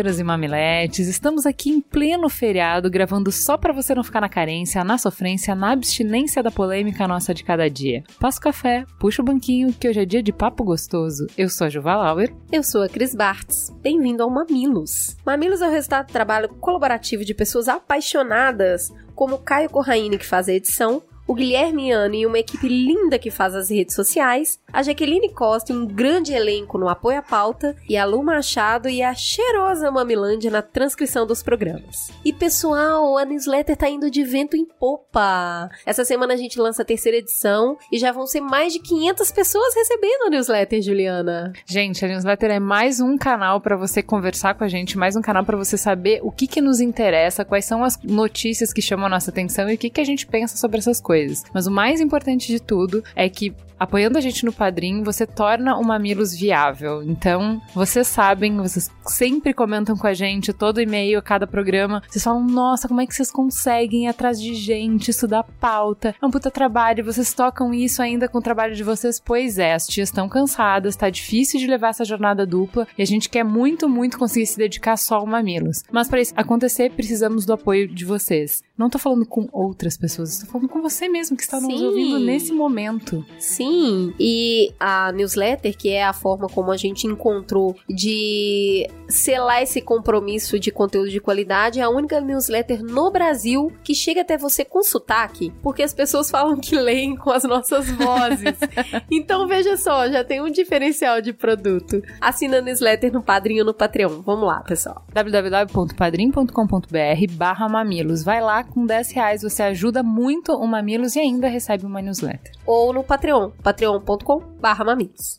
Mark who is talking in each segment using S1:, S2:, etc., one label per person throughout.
S1: Mamileiros e mamiletes, estamos aqui em pleno feriado, gravando só para você não ficar na carência, na sofrência, na abstinência da polêmica nossa de cada dia. Passa o café, puxa o banquinho, que hoje é dia de papo gostoso. Eu sou a Juva Lauer.
S2: Eu sou a Cris Bartz. Bem-vindo ao Mamilos. Mamilos é o resultado do trabalho colaborativo de pessoas apaixonadas, como Caio Corraine, que faz a edição, o Guilherme Ano e uma equipe linda que faz as redes sociais, a Jaqueline Costa e um grande elenco no apoio à pauta, e a Lu Machado e a cheirosa Mamilândia na transcrição dos programas. E pessoal, a newsletter tá indo de vento em popa! Essa semana a gente lança a terceira edição e já vão ser mais de 500 pessoas recebendo a newsletter, Juliana.
S1: Gente, a newsletter é mais um canal para você conversar com a gente, mais um canal para você saber o que, que nos interessa, quais são as notícias que chamam a nossa atenção e o que, que a gente pensa sobre essas coisas coisas. Mas o mais importante de tudo é que apoiando a gente no Padrim, você torna o Mamilos viável. Então, vocês sabem, vocês sempre comentam com a gente, todo e-mail, cada programa. Vocês falam, nossa, como é que vocês conseguem ir atrás de gente, estudar pauta? É um puta trabalho, vocês tocam isso ainda com o trabalho de vocês? Pois é, as tias estão cansadas, tá difícil de levar essa jornada dupla e a gente quer muito, muito conseguir se dedicar só ao Mamilos. Mas para isso acontecer, precisamos do apoio de vocês. Não tô falando com outras pessoas, estou falando com você mesmo que está nos
S2: Sim.
S1: ouvindo nesse momento.
S2: Sim, Sim, e a newsletter, que é a forma como a gente encontrou de selar esse compromisso de conteúdo de qualidade, é a única newsletter no Brasil que chega até você com sotaque, porque as pessoas falam que leem com as nossas vozes. então veja só, já tem um diferencial de produto. Assina a newsletter no Padrinho no Patreon. Vamos lá, pessoal.
S1: www.padrim.com.br barra mamilos. Vai lá com 10 reais, você ajuda muito o Mamilos e ainda recebe uma newsletter.
S2: Ou no Patreon patreon.com.br mamilos.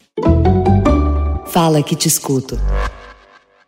S3: Fala que te escuto.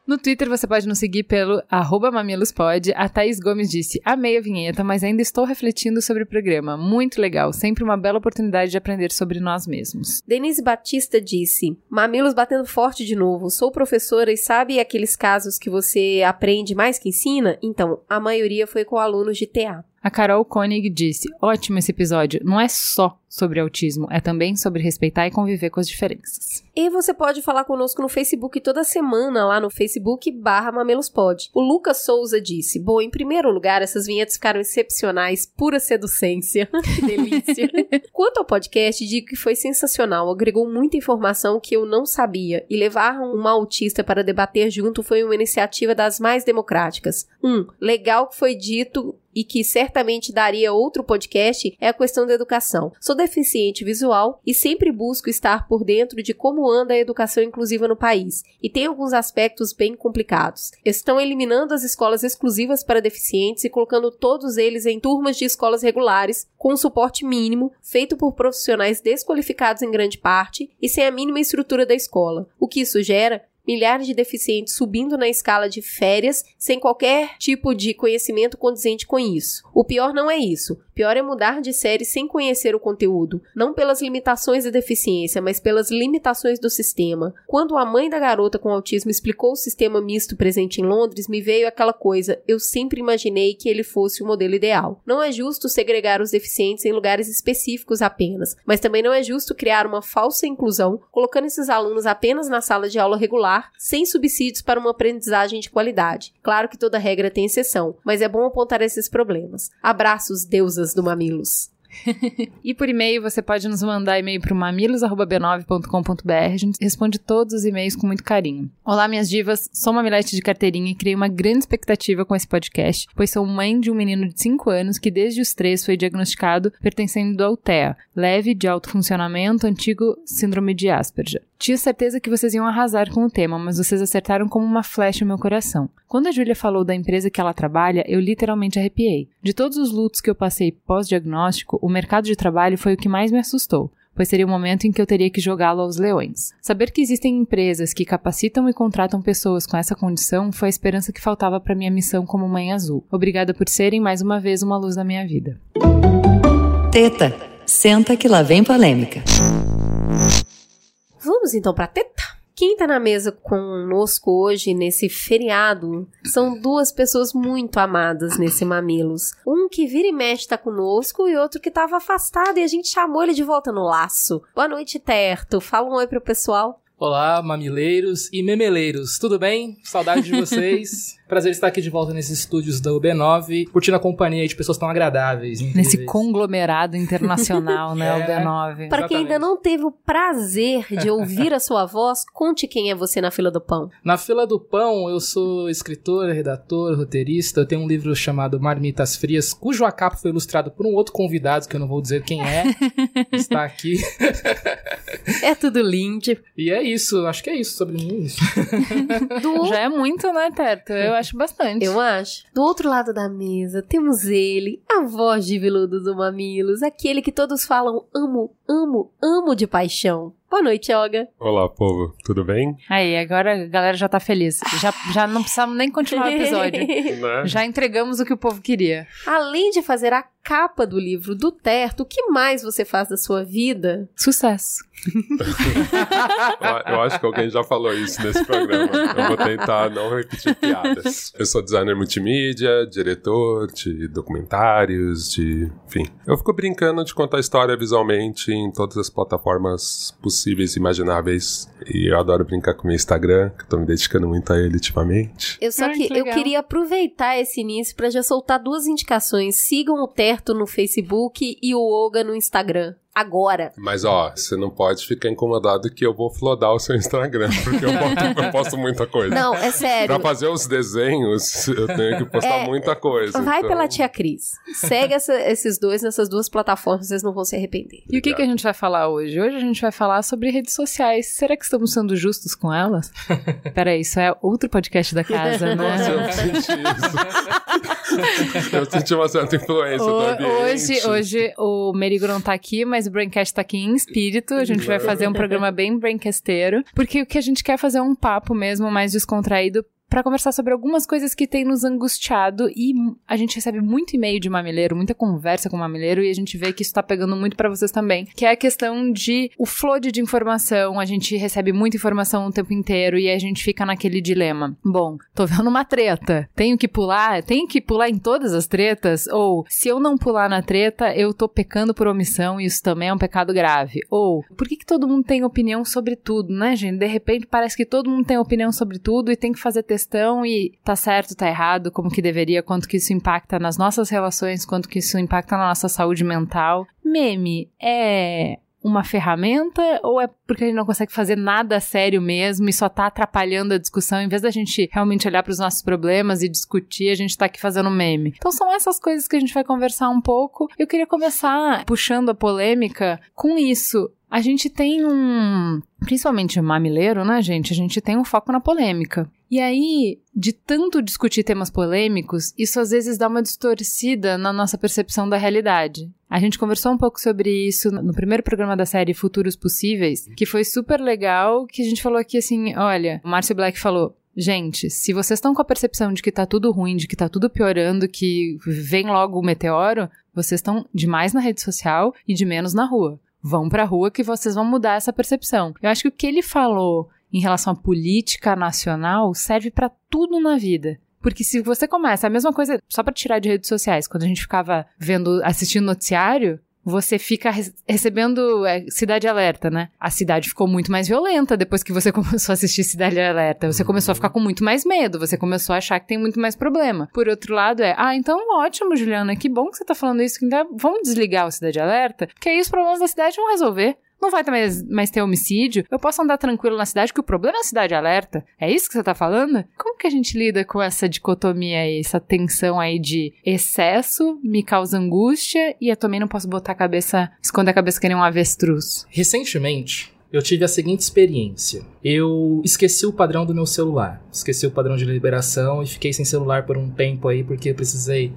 S1: No Twitter você pode nos seguir pelo arroba mamilospod. A Thaís Gomes disse, amei a vinheta, mas ainda estou refletindo sobre o programa. Muito legal, sempre uma bela oportunidade de aprender sobre nós mesmos.
S2: Denise Batista disse, mamilos batendo forte de novo. Sou professora e sabe aqueles casos que você aprende mais que ensina? Então, a maioria foi com alunos de TA.
S1: A Carol Koenig disse: Ótimo esse episódio. Não é só sobre autismo, é também sobre respeitar e conviver com as diferenças.
S2: E você pode falar conosco no Facebook toda semana, lá no Facebook barra Mamelospod. O Lucas Souza disse: Bom, em primeiro lugar, essas vinhetas ficaram excepcionais, pura seducência. que delícia. Quanto ao podcast, digo que foi sensacional, agregou muita informação que eu não sabia, e levar uma autista para debater junto foi uma iniciativa das mais democráticas. Um, legal que foi dito e que certamente daria outro podcast é a questão da educação. Sou deficiente visual e sempre busco estar por dentro de como anda a educação inclusiva no país, e tem alguns aspectos bem complicados. Estão eliminando as escolas exclusivas para deficientes e colocando todos eles em turmas de escolas regulares, com suporte mínimo, feito por profissionais desqualificados em grande parte e sem a mínima estrutura da escola. O que isso gera milhares de deficientes subindo na escala de férias sem qualquer tipo de conhecimento condizente com isso. O pior não é isso. Pior é mudar de série sem conhecer o conteúdo, não pelas limitações da deficiência, mas pelas limitações do sistema. Quando a mãe da garota com autismo explicou o sistema misto presente em Londres, me veio aquela coisa: eu sempre imaginei que ele fosse o modelo ideal. Não é justo segregar os deficientes em lugares específicos apenas, mas também não é justo criar uma falsa inclusão, colocando esses alunos apenas na sala de aula regular, sem subsídios para uma aprendizagem de qualidade. Claro que toda regra tem exceção, mas é bom apontar esses problemas. Abraços, deusas do Mamilos.
S1: e por e-mail você pode nos mandar e-mail para mamilos@b9.com.br. A gente responde todos os e-mails com muito carinho. Olá, minhas divas. Sou uma milete de carteirinha e criei uma grande expectativa com esse podcast, pois sou mãe de um menino de 5 anos que desde os 3 foi diagnosticado pertencendo ao TEA, leve de alto funcionamento, antigo síndrome de Asperger. Tinha certeza que vocês iam arrasar com o tema, mas vocês acertaram como uma flecha o meu coração. Quando a Júlia falou da empresa que ela trabalha, eu literalmente arrepiei. De todos os lutos que eu passei pós-diagnóstico, o mercado de trabalho foi o que mais me assustou pois seria o momento em que eu teria que jogá-lo aos leões. Saber que existem empresas que capacitam e contratam pessoas com essa condição foi a esperança que faltava para minha missão como mãe azul. Obrigada por serem mais uma vez uma luz na minha vida.
S3: Teta Senta que lá vem polêmica.
S2: Vamos então pra teta? Quem tá na mesa conosco hoje, nesse feriado, são duas pessoas muito amadas nesse Mamilos. Um que vira e mexe tá conosco e outro que tava afastado e a gente chamou ele de volta no laço. Boa noite, Terto. Fala um oi pro pessoal.
S4: Olá, mamileiros e memeleiros, tudo bem? Saudade de vocês. Prazer estar aqui de volta nesses estúdios da UB9, curtindo a companhia de pessoas tão agradáveis. incríveis.
S1: Nesse conglomerado internacional, né,
S4: É.
S1: o B9.
S2: Pra quem ainda não teve o prazer de ouvir a sua voz, conte quem é você na fila do pão.
S4: Na fila do pão, eu sou escritor, redator, roteirista. Eu tenho um livro chamado Marmitas Frias, cujo a capa foi ilustrado por um outro convidado, que eu não vou dizer quem é. está aqui.
S2: É tudo lindo.
S4: E é isso, acho que é isso sobre mim. é Isso.
S2: Do
S1: Já é muito, né, Terto? Eu acho bastante.
S2: Eu acho. Do outro lado da mesa, temos ele, a voz de veludo do Mamilos, aquele que todos falam amo, amo, amo de paixão. Boa noite, Olga.
S5: Olá, povo, tudo bem?
S1: Aí, agora a galera já tá feliz. Já, já não precisamos nem continuar o episódio.
S5: Né?
S1: Já entregamos o que o povo queria.
S2: Além de fazer a capa do livro do Terto, o que mais você faz da sua vida?
S1: Sucesso.
S5: Eu- acho que alguém já falou isso nesse programa. Eu vou tentar não repetir piadas. Eu sou designer multimídia, diretor de documentários, de. Enfim. Eu fico brincando de contar história visualmente em todas as plataformas possíveis e imagináveis. E eu adoro brincar com o meu Instagram, que eu tô me dedicando muito a ele ultimamente.
S2: Eu só que
S1: que
S2: eu queria aproveitar esse início pra já soltar duas indicações. Sigam o Terto no Facebook e o Olga no Instagram. Agora.
S5: Mas ó, você não pode ficar incomodado que eu vou flodar o seu Instagram, porque eu, boto- eu posto muita coisa.
S2: Não, é sério.
S5: Pra fazer os desenhos, eu tenho que postar
S2: É,
S5: muita coisa.
S2: Vai
S5: então-
S2: pela tia Cris. Segue essa- esses dois nessas duas plataformas, vocês não vão se arrepender.
S1: E o que, que a gente vai falar hoje? Hoje a gente vai falar sobre redes sociais. Será que estamos sendo justos com elas? Peraí, isso é outro podcast da casa,
S5: Nossa,
S1: né?
S5: eu senti isso. eu senti uma certa influência do
S1: Ho-
S5: ambiente.
S1: Hoje, hoje o Merigo não tá aqui, mas o Braincast tá aqui em espírito. A gente vai fazer um programa bem braincasteiro. Porque o que a gente quer é fazer um papo mesmo mais descontraído pra conversar sobre algumas coisas que tem nos angustiado e a gente recebe muito e-mail de mamileiro, muita conversa com mamileiro e a gente vê que isso tá pegando muito pra vocês também, que é a questão de o flood de informação, a gente recebe muita informação o tempo inteiro e a gente fica naquele dilema. Bom, tô vendo uma treta, tenho que pular, tenho que pular em todas as tretas ou se eu não pular na treta, eu tô pecando por omissão e isso também é um pecado grave. Ou por que que todo mundo tem opinião sobre tudo, né, gente? De repente parece que todo mundo tem opinião sobre tudo e tem que fazer testão e tá certo, tá errado, como que deveria, quanto que isso impacta nas nossas relações, quanto que isso impacta na nossa saúde mental. Meme é uma ferramenta ou é porque a gente não consegue fazer nada sério mesmo e só tá atrapalhando a discussão em vez da gente realmente olhar para os nossos problemas e discutir, a gente tá aqui fazendo meme. Então são essas coisas que a gente vai conversar um pouco. Eu queria começar puxando a polêmica com isso. A gente tem um, principalmente mamileiro, né, gente? A gente tem um foco na polêmica. E aí, de tanto discutir temas polêmicos, isso às vezes dá uma distorcida na nossa percepção da realidade. A gente conversou um pouco sobre isso no primeiro programa da série Futuros Possíveis, que foi super legal, que a gente falou aqui assim, olha, o Márcio Black falou, Gente, se vocês estão com a percepção de que tá tudo ruim, de que tá tudo piorando, que vem logo o meteoro, vocês estão demais na rede social e de menos na rua. Vão pra rua que vocês vão mudar essa percepção. Eu acho que o que ele falou em relação à política nacional serve pra tudo na vida. Porque se você começa a mesma coisa, só pra tirar de redes sociais, quando a gente ficava vendo, assistindo noticiário, você fica re- recebendo é, Cidade Alerta, né? A cidade ficou muito mais violenta depois que você começou a assistir Cidade Alerta. Você começou a ficar com muito mais medo, você começou a achar que tem muito mais problema. Por outro lado, é, ah, então ótimo, Juliana, que bom que você tá falando isso, então vamos desligar o Cidade Alerta, que aí os problemas da cidade vão resolver. Não vai mais, mais ter homicídio. Eu posso andar tranquilo na cidade, que o problema é a cidade alerta. É isso que você tá falando? Como que a gente lida com essa dicotomia aí, essa tensão aí de excesso, me causa angústia e eu também não posso botar a cabeça, esconder a cabeça que nem um avestruz?
S4: Recentemente, eu tive a seguinte experiência. Eu esqueci o padrão do meu celular. Esqueci o padrão de liberação e fiquei sem celular por um tempo aí porque eu precisei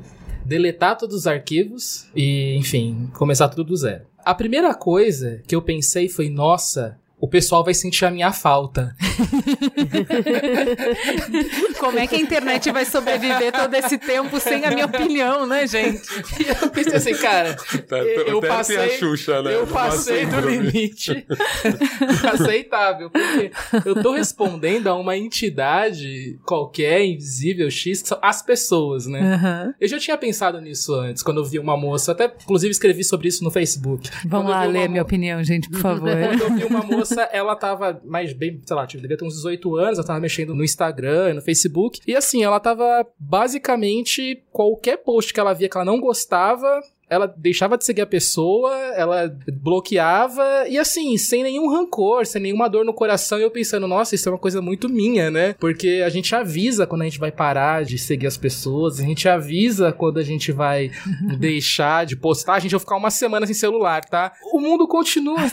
S4: deletar todos os arquivos e, enfim, começar tudo do zero. A primeira coisa que eu pensei foi, nossa, o pessoal vai sentir a minha falta.
S1: Como é que a internet vai sobreviver todo esse tempo sem a minha opinião, né, gente?
S4: E eu pensei assim, cara,
S5: Tá,
S4: eu
S5: o Teto e
S4: passei,
S5: a Xuxa, né?
S4: eu passei do limite aceitável, porque eu tô respondendo a uma entidade qualquer, invisível, X, que são as pessoas, né?
S1: Aham.
S4: Eu já tinha pensado nisso antes, quando eu vi uma moça, até inclusive escrevi sobre isso no Facebook.
S1: Vamos
S4: Quando eu
S1: lá ler a minha
S4: mo-
S1: opinião, gente, por favor.
S4: Quando eu vi uma moça, ela tava mais bem, sei lá, tipo, devia ter uns 18 anos, ela tava mexendo no Instagram, no Facebook. E assim, ela tava basicamente qualquer post que ela via que ela não gostava. Ela deixava de seguir a pessoa, ela bloqueava, e assim, sem nenhum rancor, sem nenhuma dor no coração, eu pensando, nossa, isso é uma coisa muito minha, né? Porque a gente avisa quando a gente vai parar de seguir as pessoas, a gente avisa quando a gente vai deixar de postar, a gente vai ficar uma semana sem celular, tá? O mundo continua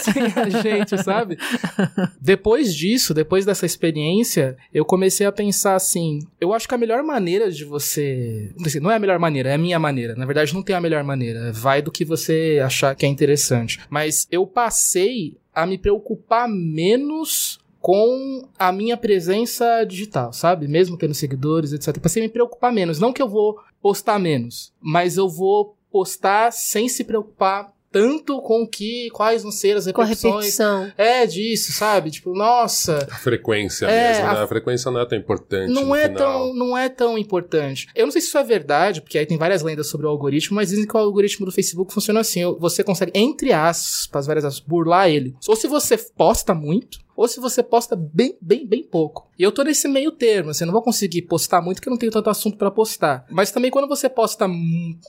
S4: sem a gente, sabe? Depois disso, depois dessa experiência, eu comecei a pensar assim: eu acho que a melhor maneira de você. assim, Não é a melhor maneira, é a minha maneira. Na verdade, não tem a melhor maneira. Vai do que você achar que é interessante. Mas eu passei a me preocupar menos com a minha presença digital, sabe? Mesmo tendo seguidores, etc. Passei a me preocupar menos. Não que eu vou postar menos, mas eu vou postar sem se preocupar tanto com que quais vão ser as
S2: Com a
S4: repercussões. É disso, sabe? Tipo, nossa,
S5: A frequência
S4: É,
S5: mesmo, né?
S4: a-
S5: A frequência não é tão importante
S4: não é,
S5: final.
S4: tão, não é tão importante. Eu não sei se isso é verdade, porque aí tem várias lendas sobre o algoritmo, mas dizem que o algoritmo do Facebook funciona assim. Você consegue, entre aspas, várias aspas, burlar ele. Ou se você posta muito, ou se você posta bem, bem, bem pouco. E eu tô nesse meio termo, assim, eu não vou conseguir postar muito porque eu não tenho tanto assunto pra postar. Mas também quando você posta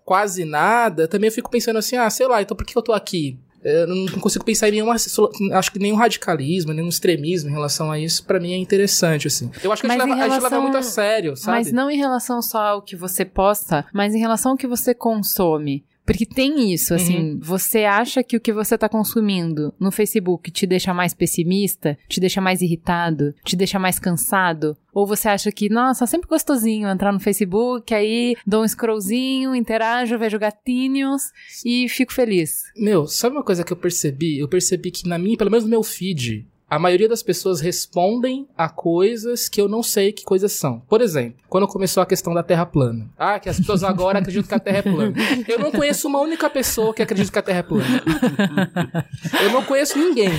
S4: quase nada, também eu fico pensando assim, ah, sei lá, então por que eu tô aqui? Eu não consigo pensar em nenhuma. Acho que nenhum radicalismo, nenhum extremismo em relação a isso, pra mim é interessante, assim. Eu acho que a gente, leva, a gente leva
S1: relação-
S4: muito a sério, sabe?
S1: Mas não em relação só ao que você posta, mas em relação ao que você consome. Porque tem isso, assim, você acha que o que você tá consumindo no Facebook te deixa mais pessimista, te deixa mais irritado, te deixa mais cansado? Ou você acha que, nossa, sempre gostosinho entrar no Facebook, aí dou um scrollzinho, interajo, vejo gatinhos e fico feliz.
S4: Meu, sabe uma coisa que eu percebi? Eu percebi que na minha, pelo menos no meu feed, a maioria das pessoas respondem a coisas que eu não sei que coisas são. Por exemplo, quando começou a questão da Terra plana. Ah, que as pessoas agora acreditam que a Terra é plana. Eu não conheço uma única pessoa que acredita que a Terra é plana. Eu não conheço ninguém.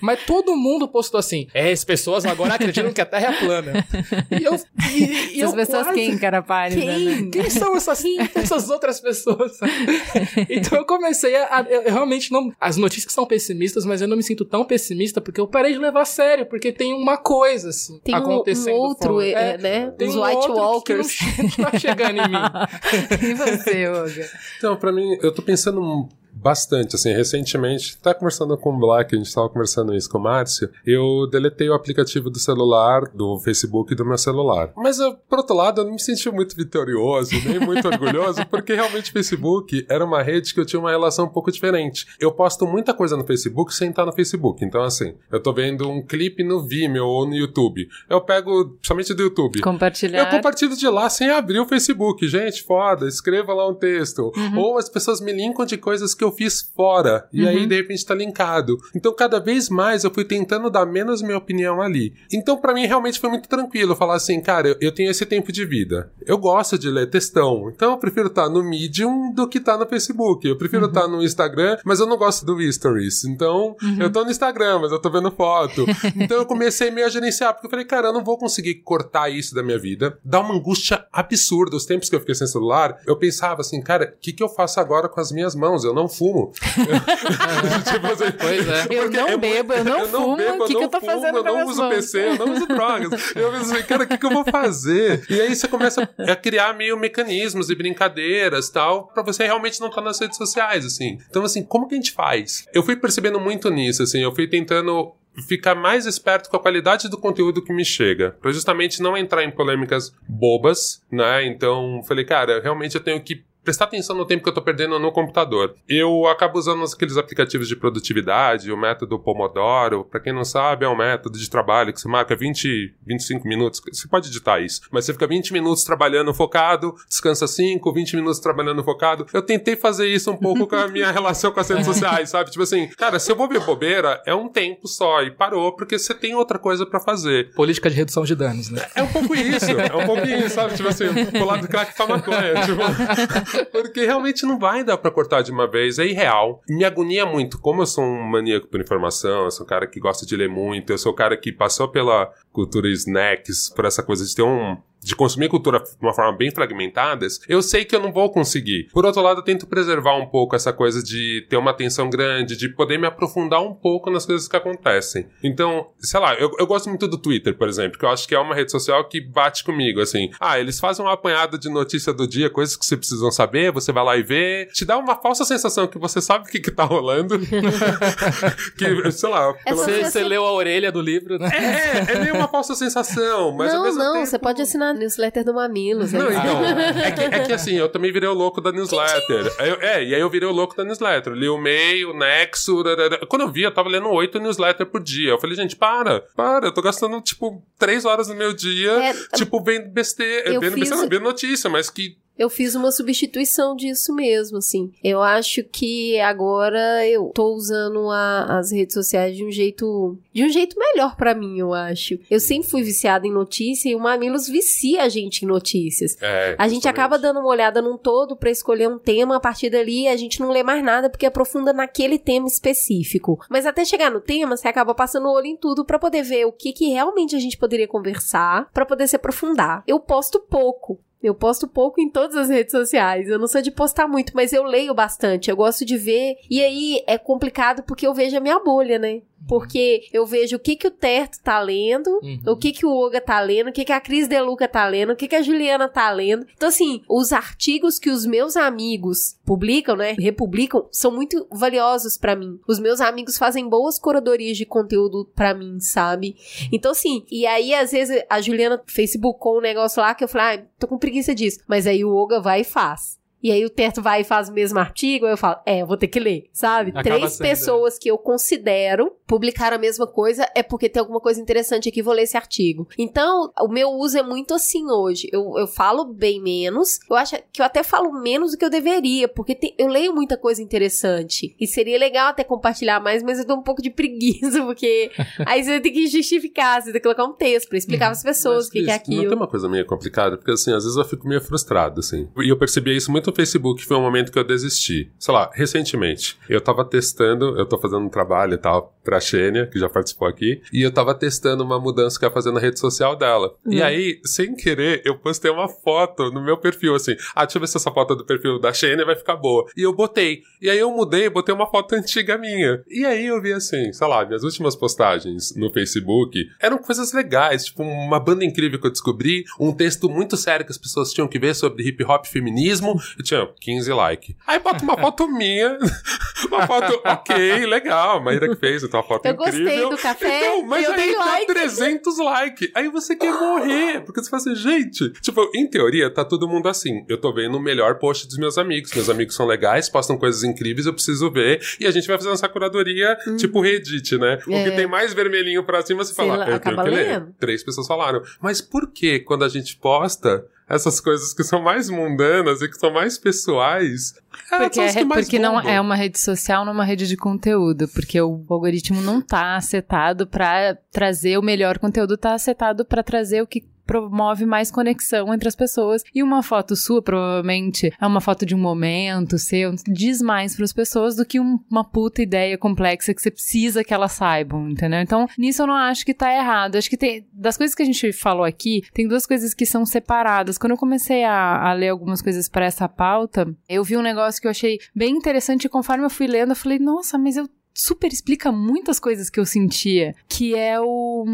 S4: Mas todo mundo postou assim: é, as pessoas agora acreditam que a Terra é plana. E eu. E, e
S1: Essas
S4: eu
S1: pessoas
S4: quase-
S1: quem, cara pálida, né?
S4: quem? Quem são essas, essas outras pessoas? então eu comecei a. a- eu realmente não. As notícias são pessimistas, mas eu não me sinto tão pessimista porque eu parei de levar a sério, porque tem uma coisa assim.
S2: Tem um,
S4: acontecendo
S2: um outro, é,
S4: É,
S2: né?
S4: tem
S2: Os
S4: um
S2: White
S4: outro que
S2: Walkers.
S4: não tá chegando em mim.
S1: e você, Olga?
S5: Então, pra mim, eu tô pensando bastante, assim, recentemente, tá conversando com o Black, a gente tava conversando isso com o Márcio, eu deletei o aplicativo do celular, do Facebook do meu celular. Mas, eu, por outro lado, eu não me senti muito vitorioso, nem muito orgulhoso, porque realmente o Facebook era uma rede que eu tinha uma relação um pouco diferente. Eu posto muita coisa no Facebook sem estar no Facebook, então, assim, eu tô vendo um clipe no Vimeo ou no YouTube, eu pego, principalmente do YouTube,
S1: Compartilhar.
S5: eu compartilho de lá sem abrir o Facebook. Gente, foda, escreva lá um texto. Ou as pessoas me linkam de coisas que eu fiz fora. E aí, de repente, tá linkado. Então, cada vez mais eu fui tentando dar menos minha opinião ali. Então, pra mim, realmente foi muito tranquilo falar assim, cara, eu- eu tenho esse tempo de vida. Eu gosto de ler textão. Então, eu prefiro estar no Medium do que estar no Facebook. Eu prefiro estar no Instagram, mas eu não gosto do Stories. Então, eu tô no Instagram, mas eu tô vendo foto. Então, eu comecei meio a gerenciar, porque eu falei, cara, eu não vou conseguir cortar isso da minha vida. Dá uma angústia absurda. Os tempos que eu fiquei sem celular, eu pensava assim, cara, o que, que eu faço agora com as minhas mãos? Eu não fumo. Tipo assim,
S4: Pois é.
S1: Eu não
S5: é
S1: bebo, eu não fumo, o que que eu tô
S5: fumo,
S1: fazendo
S5: Eu não uso
S1: mãos?
S5: PC, eu não uso drogas. Eu penso assim, cara, o que, que eu vou fazer? E aí você começa a criar meio mecanismos e brincadeiras tal, pra você realmente não estar nas redes sociais, assim. Então, assim, como que a gente faz? Eu fui percebendo muito nisso, assim, eu fui tentando ficar mais esperto com a qualidade do conteúdo que me chega, pra justamente não entrar em polêmicas bobas, né? Então, falei, cara, realmente eu tenho que prestar atenção no tempo que eu tô perdendo no computador. Eu acabo usando aqueles aplicativos de produtividade, o método Pomodoro, para quem não sabe, é um método de trabalho que você marca 20, 25 minutos, você pode editar isso, mas você fica 20 minutos trabalhando focado, descansa 5, 20 minutos trabalhando focado. Eu tentei fazer isso um pouco com a minha relação com as redes sociais, sabe? Tipo assim, cara, se eu vou ver bobeira, é um tempo só e parou porque você tem outra coisa para fazer.
S4: Política de redução de danos, né?
S5: É um pouco isso, é um pouco isso, sabe? Tipo assim, pular do crack pra maconha, tipo, porque realmente não vai dar para cortar de uma vez, é irreal. Me agonia muito, como eu sou um maníaco por informação, eu sou um cara que gosta de ler muito, eu sou um cara que passou pela cultura snacks, por essa coisa de ter um de consumir cultura de uma forma bem fragmentada, eu sei que eu não vou conseguir. Por outro lado, eu tento preservar um pouco essa coisa de ter uma atenção grande, de poder me aprofundar um pouco nas coisas que acontecem. Então, sei lá, eu, eu gosto muito do Twitter, por exemplo, que eu acho que é uma rede social que bate comigo, assim. Ah, eles fazem uma apanhada de notícia do dia, coisas que você precisa saber, você vai lá e vê, te dá uma falsa sensação que você sabe o que, que tá rolando. que, sei lá.
S4: Você, você leu a orelha do livro, né?
S5: É, é meio uma falsa sensação, mas
S2: não,
S5: ao mesmo
S2: não,
S5: tempo...
S2: você pode assinar newsletter do Mamilos.
S5: Não,
S2: é isso.
S5: então, é que, é que assim, eu também virei o louco da newsletter. Eu- é, e aí eu virei o louco da newsletter. Li o Mail, o Nexo. rarara. Quando eu vi, eu tava lendo oito newsletters por dia. Eu falei, gente, para, para, eu tô gastando, tipo, três horas do meu dia,
S2: É,
S5: tipo, vendo besteira, vendo
S2: fiz-
S5: besteira, vendo notícia, mas que.
S2: Eu fiz uma substituição disso mesmo, assim. Eu acho que agora eu tô usando a- as redes sociais de um jeito de um jeito melhor pra mim, eu acho. Eu sempre fui viciada em notícia e o Mamilos vicia a gente em notícias.
S5: É,
S2: A gente acaba dando uma olhada num todo pra escolher um tema, a partir dali a gente não lê mais nada porque aprofunda naquele tema específico. Mas até chegar no tema, você acaba passando o olho em tudo pra poder ver o que que realmente a gente poderia conversar, pra poder se aprofundar. Eu posto pouco. Eu posto pouco em todas as redes sociais. Eu não sou de postar muito, mas eu leio bastante. Eu gosto de ver. E aí é complicado porque eu vejo a minha bolha, né? Porque eu vejo o que que o Terto tá lendo,
S4: Uhum.
S2: o que que o Olga tá lendo, o que que a Cris Deluca tá lendo, o que que a Juliana tá lendo. Então, assim, os artigos que os meus amigos publicam, né, republicam, são muito valiosos pra mim. Os meus amigos fazem boas curadorias de conteúdo pra mim, sabe? Então, assim, e aí, às vezes, a Juliana Facebookou um negócio lá que eu falei, ah, tô com preguiça disso. Mas aí o Olga vai e faz. E aí o Terto vai e faz o mesmo artigo, aí eu falo, é, eu vou ter que ler, sabe?
S4: Acaba
S2: Três
S4: sendo,
S2: pessoas que eu considero publicaram a mesma coisa, é porque tem alguma coisa interessante aqui, vou ler esse artigo. Então, o meu uso é muito assim hoje. Eu, eu falo bem menos, eu acho que eu até falo menos do que eu deveria, porque tem- eu leio muita coisa interessante. E seria legal até compartilhar mais, mas eu tô um pouco de preguiça, porque aí você tem que justificar, você tem que colocar um texto pra explicar pras pessoas
S5: Mas,
S2: o que, que é
S5: Cris, Não
S2: aquilo.
S5: tem uma coisa meio complicada, porque assim, às vezes eu fico meio frustrado, assim. E eu percebi isso muito no Facebook, foi um momento que eu desisti. Sei lá, recentemente, eu tava testando, eu tô fazendo um trabalho e tal pra Xênia, que já participou aqui, e eu tava testando uma mudança que ia fazer na rede social dela. E
S2: Uhum.
S5: aí, sem querer, eu postei uma foto no meu perfil, assim, ah, deixa eu ver se essa foto do perfil da Xênia vai ficar boa. E eu botei. E aí eu mudei, botei uma foto antiga minha. E aí eu vi assim, sei lá, minhas últimas postagens no Facebook eram coisas legais, tipo uma banda incrível que eu descobri, um texto muito sério que as pessoas tinham que ver sobre hip hop e feminismo, e tinha 15 likes. Aí bota uma foto minha, uma foto, ok, legal, Maíra que fez, então uma foto
S2: Eu gostei
S5: incrível.
S2: do café,
S5: Então, mas
S2: eu
S5: aí
S2: dei
S5: dá
S2: like.
S5: 300 likes. Aí você quer morrer, porque você fala assim, gente, tipo, em teoria tá todo mundo assim. Eu tô vendo o melhor post dos meus amigos. Meus amigos são legais, postam coisas incríveis, eu preciso ver. E a gente vai fazer essa curadoria, tipo Reddit, né? O que
S2: Hum. É.
S5: tem mais vermelhinho pra cima, você
S2: Sei
S5: fala,
S2: lá,
S5: eu tenho que ler. Três pessoas falaram. Mas por que quando a gente posta essas coisas que são mais mundanas e que são mais pessoais, é,
S1: Porque, é, porque não
S5: bombam?
S1: é uma rede social, não é uma rede de conteúdo. Porque o algoritmo não tá setado pra trazer o melhor conteúdo, tá setado pra trazer o que promove mais conexão entre as pessoas. E uma foto sua, provavelmente, é uma foto de um momento seu, diz mais para as pessoas do que um- uma puta ideia complexa que você precisa que elas saibam, entendeu? Então, nisso eu não acho que tá errado. Acho que tem. Das coisas que a gente falou aqui, tem duas coisas que são separadas. Quando eu comecei a, a ler algumas coisas para essa pauta, eu vi um negócio que eu achei bem interessante e conforme eu fui lendo, eu falei, nossa, mas eu super explica muitas coisas que eu sentia, que é o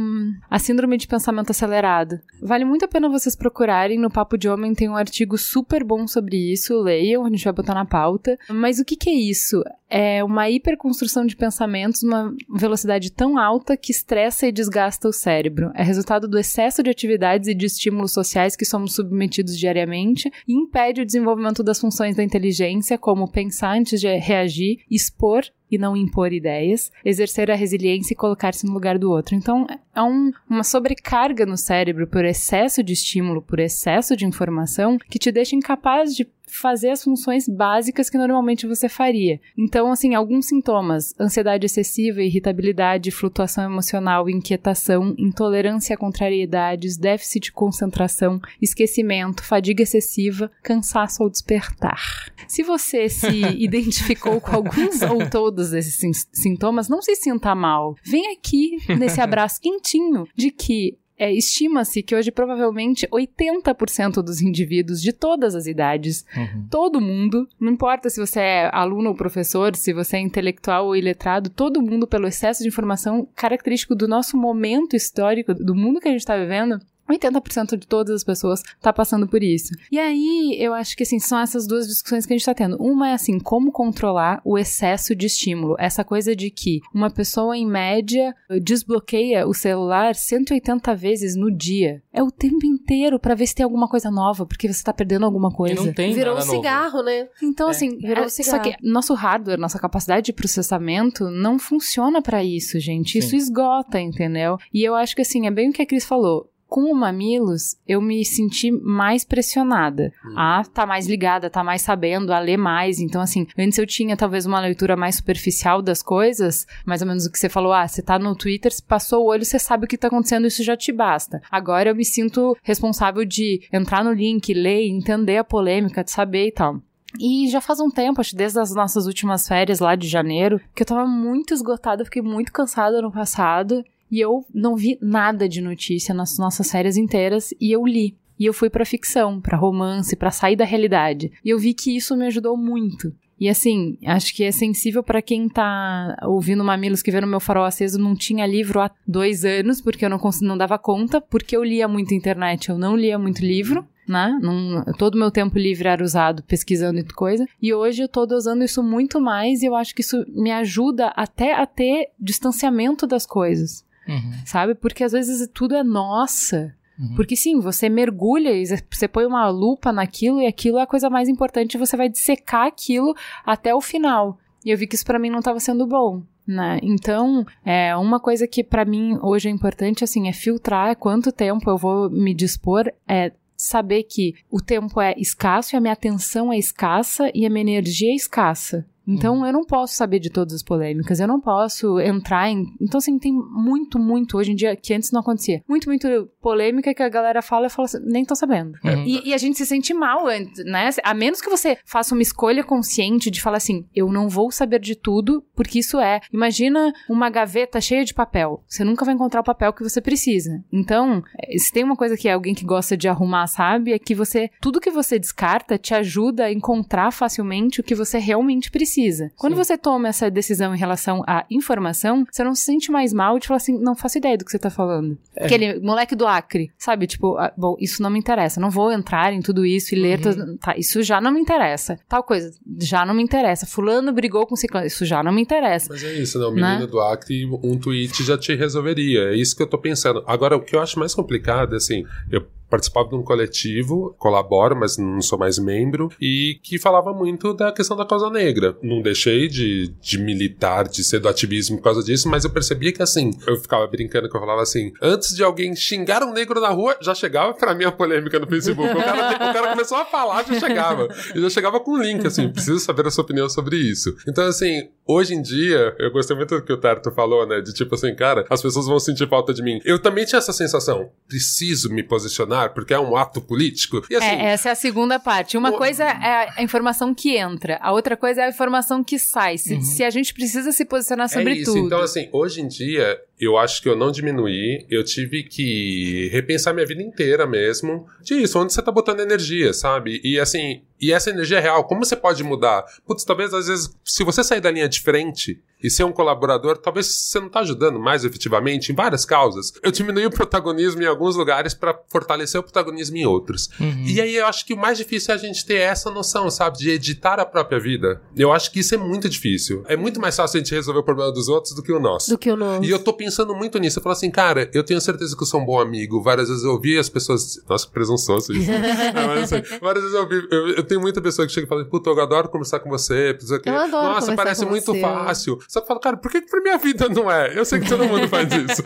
S1: a síndrome de pensamento acelerado. Vale muito a pena vocês procurarem no Papo de Homem tem um artigo super bom sobre isso, leiam, a gente vai botar na pauta. Mas o que que é isso? É uma hiperconstrução de pensamentos numa velocidade tão alta que estressa e desgasta o cérebro. É resultado do excesso de atividades e de estímulos sociais que somos submetidos diariamente e impede o desenvolvimento das funções da inteligência, como pensar antes de reagir, expor e não impor ideias, exercer a resiliência e colocar-se no lugar do outro. Então, é um, uma sobrecarga no cérebro por excesso de estímulo, por excesso de informação, que te deixa incapaz de fazer as funções básicas que normalmente você faria. Então, assim, alguns sintomas: ansiedade excessiva, irritabilidade, flutuação emocional, inquietação, intolerância a contrariedades, déficit de concentração, esquecimento, fadiga excessiva, cansaço ao despertar. Se você se identificou com alguns ou todos esses sintomas, não se sinta mal. Vem aqui nesse abraço quentinho de que é, estima-se que hoje provavelmente 80% dos indivíduos de todas as idades, uhum. todo mundo, não importa se você é aluno ou professor, se você é intelectual ou iletrado, todo mundo, pelo excesso de informação característico do nosso momento histórico, do mundo que a gente está vivendo, 80% de todas as pessoas tá passando por isso. E aí, eu acho que assim, são essas duas discussões que a gente tá tendo. Uma é assim, como controlar o excesso de estímulo. Essa coisa de que uma pessoa em média desbloqueia o celular 180 vezes no dia. É o tempo inteiro para ver se tem alguma coisa nova, porque você tá perdendo alguma coisa.
S4: E não tem
S2: Virou
S4: nada
S2: um cigarro,
S4: novo.
S2: né?
S1: Então,
S4: É.
S1: assim,
S2: Virou
S1: é,
S2: cigarro.
S1: só que nosso hardware, nossa capacidade de processamento não funciona pra isso, gente. Isso
S4: Sim.
S1: esgota, entendeu? E eu acho que assim, é bem o que a Cris falou. Com o Mamilos, eu me senti mais pressionada. A tá mais ligada, tá mais sabendo, a ler mais. Então, assim, antes eu tinha talvez uma leitura mais superficial das coisas, mais ou menos o que você falou. Ah, você tá no Twitter, se passou o olho, você sabe o que tá acontecendo, isso já te basta. Agora eu me sinto responsável de entrar no link, ler, entender a polêmica, de saber e tal. E já faz um tempo, acho que desde as nossas últimas férias lá de janeiro, que eu tava muito esgotada, fiquei muito cansada no passado. E eu não vi nada de notícia nas nossas férias inteiras e eu li. E eu fui pra ficção, pra romance, pra sair da realidade. E eu vi que isso me ajudou muito. E assim, acho que é sensível pra quem tá ouvindo Mamilos que vê no meu farol aceso, não tinha livro há dois anos, porque eu não, não dava conta, porque eu lia muito internet, eu não lia muito livro. Né? Não, todo o meu tempo livre era usado pesquisando e coisa. E hoje eu tô usando isso muito mais e eu acho que isso me ajuda até a ter distanciamento das coisas
S4: Uhum.
S1: sabe? Porque às vezes tudo é nossa.
S4: Uhum.
S1: Porque sim, você mergulha e você põe uma lupa naquilo e aquilo é a coisa mais importante, você vai dissecar aquilo até o final. E eu vi que isso pra mim não tava sendo bom. Né? Então, é uma coisa que pra mim hoje é importante assim é filtrar quanto tempo eu vou me dispor, é saber que o tempo é escasso e a minha atenção é escassa e a minha energia é escassa. Então eu não posso saber de todas as polêmicas, eu não posso entrar em. Então, assim, tem muito, muito hoje em dia que antes não acontecia. Muito, muito polêmica que a galera fala e fala assim, nem tô sabendo.
S4: Uhum.
S1: E, e a gente se sente mal né? A menos que você faça uma escolha consciente de falar assim, eu não vou saber de tudo, porque isso é. Imagina uma gaveta cheia de papel. Você nunca vai encontrar o papel que você precisa. Então, eh, se tem uma coisa que alguém que gosta de arrumar sabe, é que você. Tudo que você descarta te ajuda a encontrar facilmente o que você realmente precisa. Quando
S4: Sim.
S1: você toma essa decisão em relação à informação, você não se sente mais mal de falar assim, não faço ideia do que você tá falando.
S4: É.
S1: Aquele moleque do Acre, sabe? Tipo, ah, bom, isso não me interessa. Não vou entrar em tudo isso e ler.
S4: Uhum.
S1: Tá, isso já não me interessa. Tal coisa, já não me interessa. Fulano brigou com ciclano, isso já não me interessa.
S5: Mas é isso, né? O menino
S1: Né?
S5: do Acre, um tweet já te resolveria. É isso que eu tô pensando. Agora, o que eu acho mais complicado é assim, eu participava de um coletivo, colaboro, mas não sou mais membro, e que falava muito da questão da causa negra. Não deixei de, de militar, de ser do ativismo por causa disso, mas eu percebia que assim, eu ficava brincando que eu falava assim, antes de alguém xingar um negro na rua, já chegava pra mim a polêmica no Facebook. O cara, o cara começou a falar, já chegava. E já chegava com um link, assim, preciso saber a sua opinião sobre isso. Então, assim, hoje em dia, eu gostei muito do que o Tarto falou, né? De tipo assim, cara, as pessoas vão sentir falta de mim. Eu também tinha essa sensação, preciso me posicionar porque é um ato político. E assim,
S1: É, essa é a segunda parte. Uma
S5: o-
S1: coisa é a informação que entra, a outra coisa é a informação que sai. Se, se a gente precisa se posicionar sobre
S5: é isso.
S1: tudo.
S5: Então, assim, hoje em dia, eu acho que eu não diminuí. Eu tive que repensar minha vida inteira mesmo. Disso, onde você tá botando energia, sabe? E assim, e essa energia é real, como você pode mudar? Putz, talvez às vezes, se você sair da linha de frente e ser um colaborador, talvez você não tá ajudando mais efetivamente em várias causas. Eu diminui o protagonismo em alguns lugares para fortalecer o protagonismo em outros.
S4: Uhum.
S5: E aí eu acho que o mais difícil é a gente ter essa noção, sabe, de editar a própria vida. Eu acho que isso é muito difícil. É muito mais fácil a gente resolver o problema dos outros do que o nosso.
S2: Do que o nosso.
S5: E eu tô pensando muito nisso. Eu falo assim, cara, eu tenho certeza que eu sou um bom amigo. Várias vezes eu ouvi as pessoas. Nossa, que presunçoso isso. Não, assim, várias vezes eu ouvi. Eu, eu tenho muita pessoa que chega e fala, puta, eu adoro conversar com você. Precisa que...
S2: Eu adoro
S5: Nossa, parece muito
S2: você.
S5: fácil. Só que eu falo, cara, por que, que pra minha vida não é? Eu sei que todo mundo faz isso.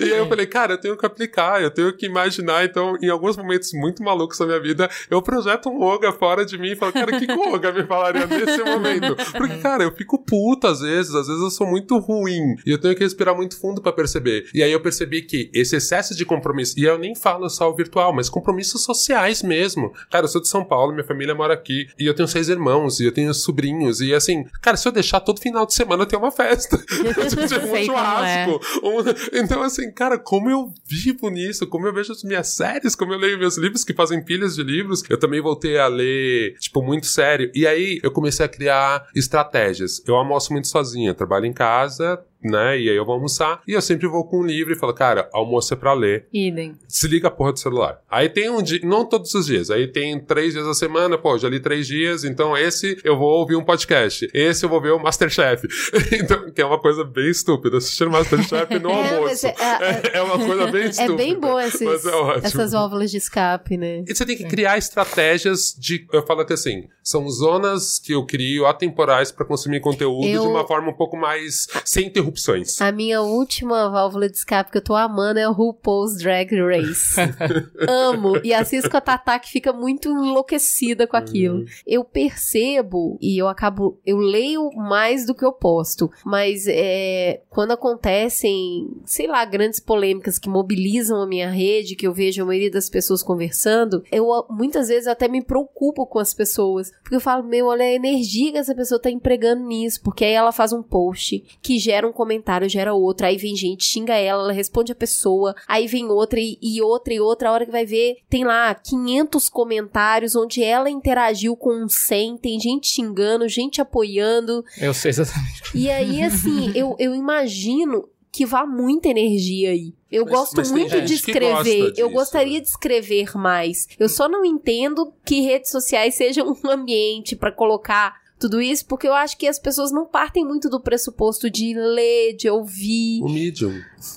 S5: e aí eu falei, cara, eu tenho que aplicar, eu tenho que imaginar. Então, em alguns momentos muito malucos da minha vida, eu projeto um Oga fora de mim e falo, cara, o que, que o Oga me falaria nesse momento? Porque, cara, eu fico puto às vezes, às vezes eu sou muito ruim. E eu tenho que respirar muito fundo pra perceber. E aí eu percebi que esse excesso de compromisso, e eu nem falo só o virtual, mas compromissos sociais mesmo. Cara, eu sou de São Paulo, minha família mora aqui, e eu tenho seis irmãos, e eu tenho sobrinhos, e assim, cara, se eu deixar todo final de semana tem uma festa. um
S1: Sei como
S5: churrasco. Um- Então, assim, cara, como eu vivo nisso, como eu vejo as minhas séries, como eu leio meus livros que fazem pilhas de livros, eu também voltei a ler, tipo, muito sério. E aí eu comecei a criar estratégias. Eu almoço muito sozinho, eu trabalho em casa, né? E aí eu vou almoçar e eu sempre vou com um livro e falo, cara, almoço é pra ler.
S1: Idem.
S5: Desliga a porra do celular. Aí tem um dia, não todos os dias, aí tem três dias a semana, pô, já li três dias, então esse eu vou ouvir um podcast. Esse eu vou ver o Masterchef. então, que é uma coisa bem estúpida. Assistir o Masterchef no
S2: É,
S5: almoço.
S2: é- é-
S5: É, uma coisa bem
S2: É
S5: estúpida.
S2: bem bom esses,
S5: é
S2: essas válvulas de escape, né?
S5: E você tem que criar estratégias de. Eu falo que assim, são zonas que eu crio atemporais pra consumir conteúdo
S2: Eu-
S5: de uma forma um pouco mais. sem interrupções.
S2: A minha última válvula de escape que eu tô amando é o RuPaul's Drag Race. Amo. E assisto com a Tatá que fica muito enlouquecida com aquilo. Eu percebo e eu acabo. Eu leio mais do que eu posto. Mas é, quando acontecem, sei lá, grandes polêmicas que mobilizam a minha rede, que eu vejo a maioria das pessoas conversando, eu muitas vezes até me preocupo com as pessoas. Porque eu falo, meu, olha a energia que essa pessoa tá empregando nisso. Porque aí ela faz um post que gera um comentário, gera outro. Aí vem gente, xinga ela, ela responde a pessoa. Aí vem outra e, e outra e outra. A hora que vai ver, tem lá 500 comentários onde ela interagiu com um 100. Tem gente xingando, gente apoiando.
S4: Eu sei exatamente.
S2: E aí, assim, eu, eu imagino que vá muita energia aí. Eu
S5: Mas-
S2: gosto
S5: mas
S2: muito de escrever. eu
S5: disso,
S2: gostaria
S5: né?
S2: de escrever mais. Eu só não entendo que redes sociais sejam um ambiente pra colocar tudo isso, porque eu acho que as pessoas não partem muito do pressuposto de ler, de ouvir,
S5: O Medium.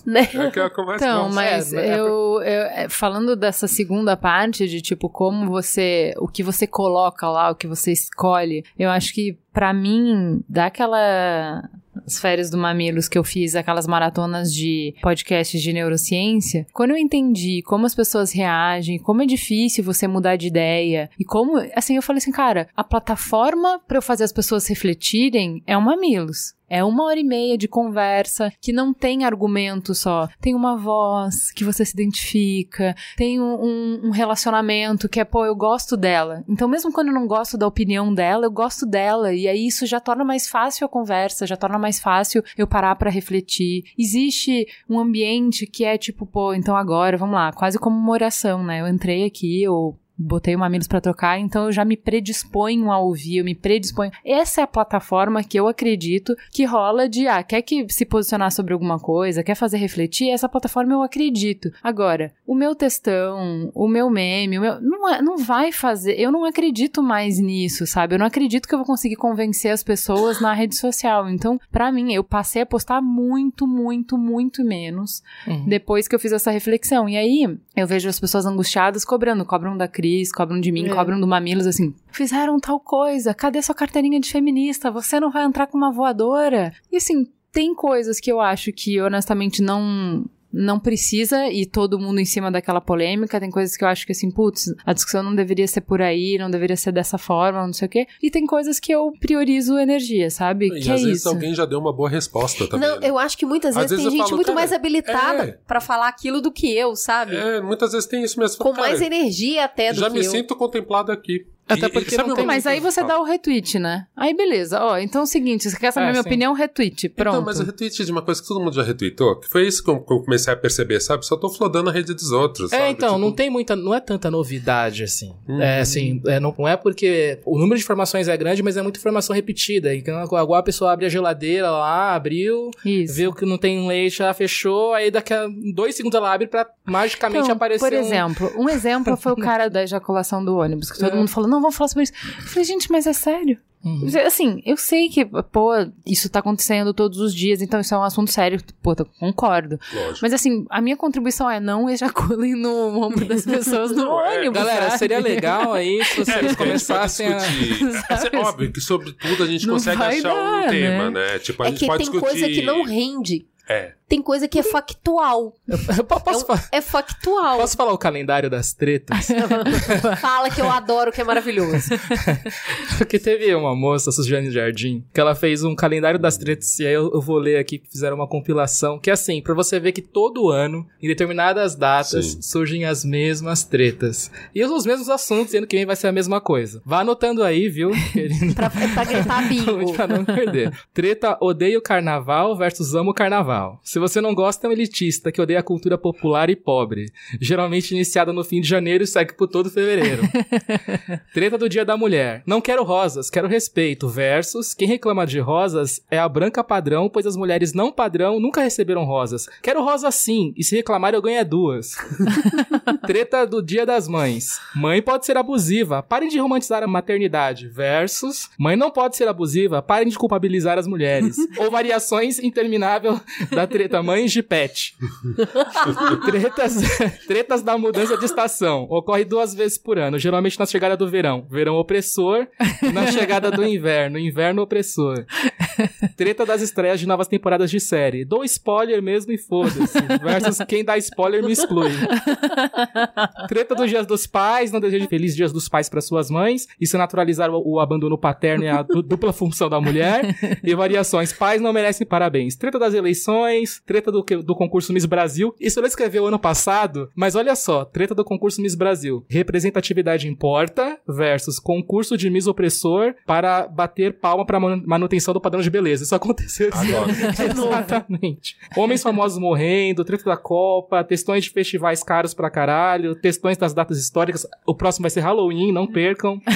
S2: né?
S5: É que é o que eu mais
S1: Então, mas
S4: É, é
S1: eu, eu- é, falando dessa segunda parte de tipo como você, o que você coloca lá, o que você escolhe, eu acho que pra mim dá aquela as férias do Mamilos que eu fiz, aquelas maratonas de podcasts de neurociência, quando eu entendi como as pessoas reagem, como é difícil você mudar de ideia, e como, assim, eu falei assim, cara, a plataforma pra eu fazer as pessoas refletirem é o Mamilos. É uma hora e meia de conversa que não tem argumento só. Tem uma voz que você se identifica, tem um, um- relacionamento que é, pô, eu gosto dela. Então, mesmo quando eu não gosto da opinião dela, eu gosto dela. E aí isso já torna mais fácil a conversa, já torna mais fácil eu parar pra refletir. Existe um ambiente que é tipo, pô, então agora, vamos lá, quase como uma oração, né? Eu entrei aqui, eu botei o Mamilos pra trocar, então eu já me predisponho a ouvir, eu me predisponho. Essa é a plataforma que eu acredito que rola de, ah, quer que se posicionar sobre alguma coisa, quer fazer refletir, essa plataforma eu acredito. Agora, o meu textão, o meu meme, o meu, não, é- não vai fazer, eu não acredito mais nisso, sabe? Eu não acredito que eu vou conseguir convencer as pessoas na rede social. Então, pra mim, eu passei a postar muito, muito, muito menos
S4: Uhum.
S1: depois que eu fiz essa reflexão. E aí, eu vejo as pessoas angustiadas cobrando, cobram da Cris, cobram de mim,
S2: É.
S1: cobram do Mamilos, assim, fizeram tal coisa, cadê sua carteirinha de feminista? Você não vai entrar com uma voadora? E assim, tem coisas que eu acho que honestamente não não precisa e todo mundo em cima daquela polêmica. Tem coisas que eu acho que assim, putz, a discussão não deveria ser por aí, não deveria ser dessa forma, não sei o quê. E tem coisas que eu priorizo energia, sabe?
S5: E
S1: que
S5: às
S1: é
S5: vezes
S1: isso.
S5: alguém já deu uma boa resposta também.
S2: Não,
S5: né?
S2: eu acho que muitas vezes,
S5: vezes
S2: tem
S5: eu
S2: gente
S5: falo,
S2: muito mais habilitada
S5: é.
S2: pra falar aquilo do que eu, sabe?
S5: É, muitas vezes tem isso mesmo.
S2: Com
S5: Cara,
S2: mais energia até do
S5: Já
S2: que
S5: me
S2: eu.
S5: sinto contemplado aqui.
S4: Até porque não tem-
S1: Mas aí você dá o retweet, né? Aí beleza. Ó, então é o seguinte, você quer saber
S4: É,
S1: minha
S4: sim.
S1: opinião? Retweet. Pronto.
S5: Então, mas o retweet de uma coisa que todo mundo já retweetou, que foi isso que eu, que eu comecei a perceber, sabe? Só tô flodando a rede dos outros.
S4: É,
S5: sabe?
S4: então,
S5: Tipo,
S4: não tem muita, não é tanta novidade assim.
S5: Uhum.
S4: É assim, é, não, não é porque o número de informações é grande, mas é muita informação repetida. E quando agora a pessoa abre a geladeira lá, abriu,
S1: Isso.
S4: viu que não tem leite, ela fechou, aí daqui a dois segundos ela abre pra magicamente
S1: Então,
S4: aparecer
S1: por
S4: um-
S1: exemplo, um exemplo foi o cara da ejaculação do ônibus, que todo
S4: É.
S1: mundo falou, não, vamos falar sobre isso. Eu falei, gente, mas é sério?
S4: Uhum.
S1: Assim, eu sei que, pô, isso tá acontecendo todos os dias, então isso é um assunto sério, pô, eu concordo.
S5: Lógico.
S1: Mas assim, a minha contribuição é não ejaculem no ombro das pessoas no
S5: Não, é,
S1: ônibus.
S4: Galera,
S1: sabe?
S4: seria legal aí se
S5: É,
S4: vocês
S5: pode
S4: começassem a.
S5: discutir. É
S1: Sabe?
S5: óbvio que sobre tudo a gente
S1: Não
S5: consegue achar um
S1: dar,
S5: tema,
S1: né?
S5: né? Tipo, a
S2: É
S5: gente
S2: que
S5: pode
S2: tem
S5: discutir...
S2: coisa que não rende.
S5: É.
S2: Tem coisa que é factual.
S4: Eu posso, fa-
S2: É factual.
S4: posso falar o calendário das tretas?
S2: Fala que eu adoro, que é maravilhoso.
S4: Porque teve uma moça, Suzane Jardim, que ela fez um calendário das tretas, e aí eu, eu vou ler aqui, que fizeram uma compilação, que é assim, pra você ver que todo ano, em determinadas datas,
S5: Sim.
S4: surgem as mesmas tretas. E os mesmos assuntos, sendo que vem vai ser a mesma coisa. Vá anotando aí, viu?
S2: Pra, pra gritar bingo.
S4: pra não perder. Treta odeio carnaval versus amo carnaval. Se você não gosta, é um elitista que odeia a cultura popular e pobre. Geralmente iniciada no fim de janeiro e segue por todo fevereiro. Treta do Dia da Mulher. Não quero rosas, quero respeito. Versus quem reclama de rosas é a branca padrão, pois as mulheres não padrão nunca receberam rosas. Quero rosa sim, e se reclamar eu ganho é duas. Treta do Dia das Mães. Mãe pode ser abusiva, parem de romantizar a maternidade. Versus mãe não pode ser abusiva, parem de culpabilizar as mulheres. Ou variações interminável da treta mães de pet. tretas, tretas da mudança de estação. Ocorre duas vezes por ano, geralmente na chegada do verão. Verão opressor na chegada do inverno. Inverno opressor. Treta das estreias de novas temporadas de série. Dou spoiler mesmo e foda-se. Versus quem dá spoiler me exclui. Treta dos dias dos pais, não desejo feliz dias dos pais para suas mães. Isso é naturalizar o, o abandono paterno e a du- dupla função da mulher. E variações. Pais não merecem parabéns. Treta das eleições, treta do, do concurso Miss Brasil. Isso ela escreveu ano passado, mas olha só, treta do concurso Miss Brasil. Representatividade importa versus concurso de Miss opressor para bater palma para manutenção do padrão de beleza. Isso aconteceu esse ano. Exatamente. Homens famosos morrendo, treta da Copa, textões de festivais caros pra caralho, textões das datas históricas. O próximo vai ser Halloween, não percam.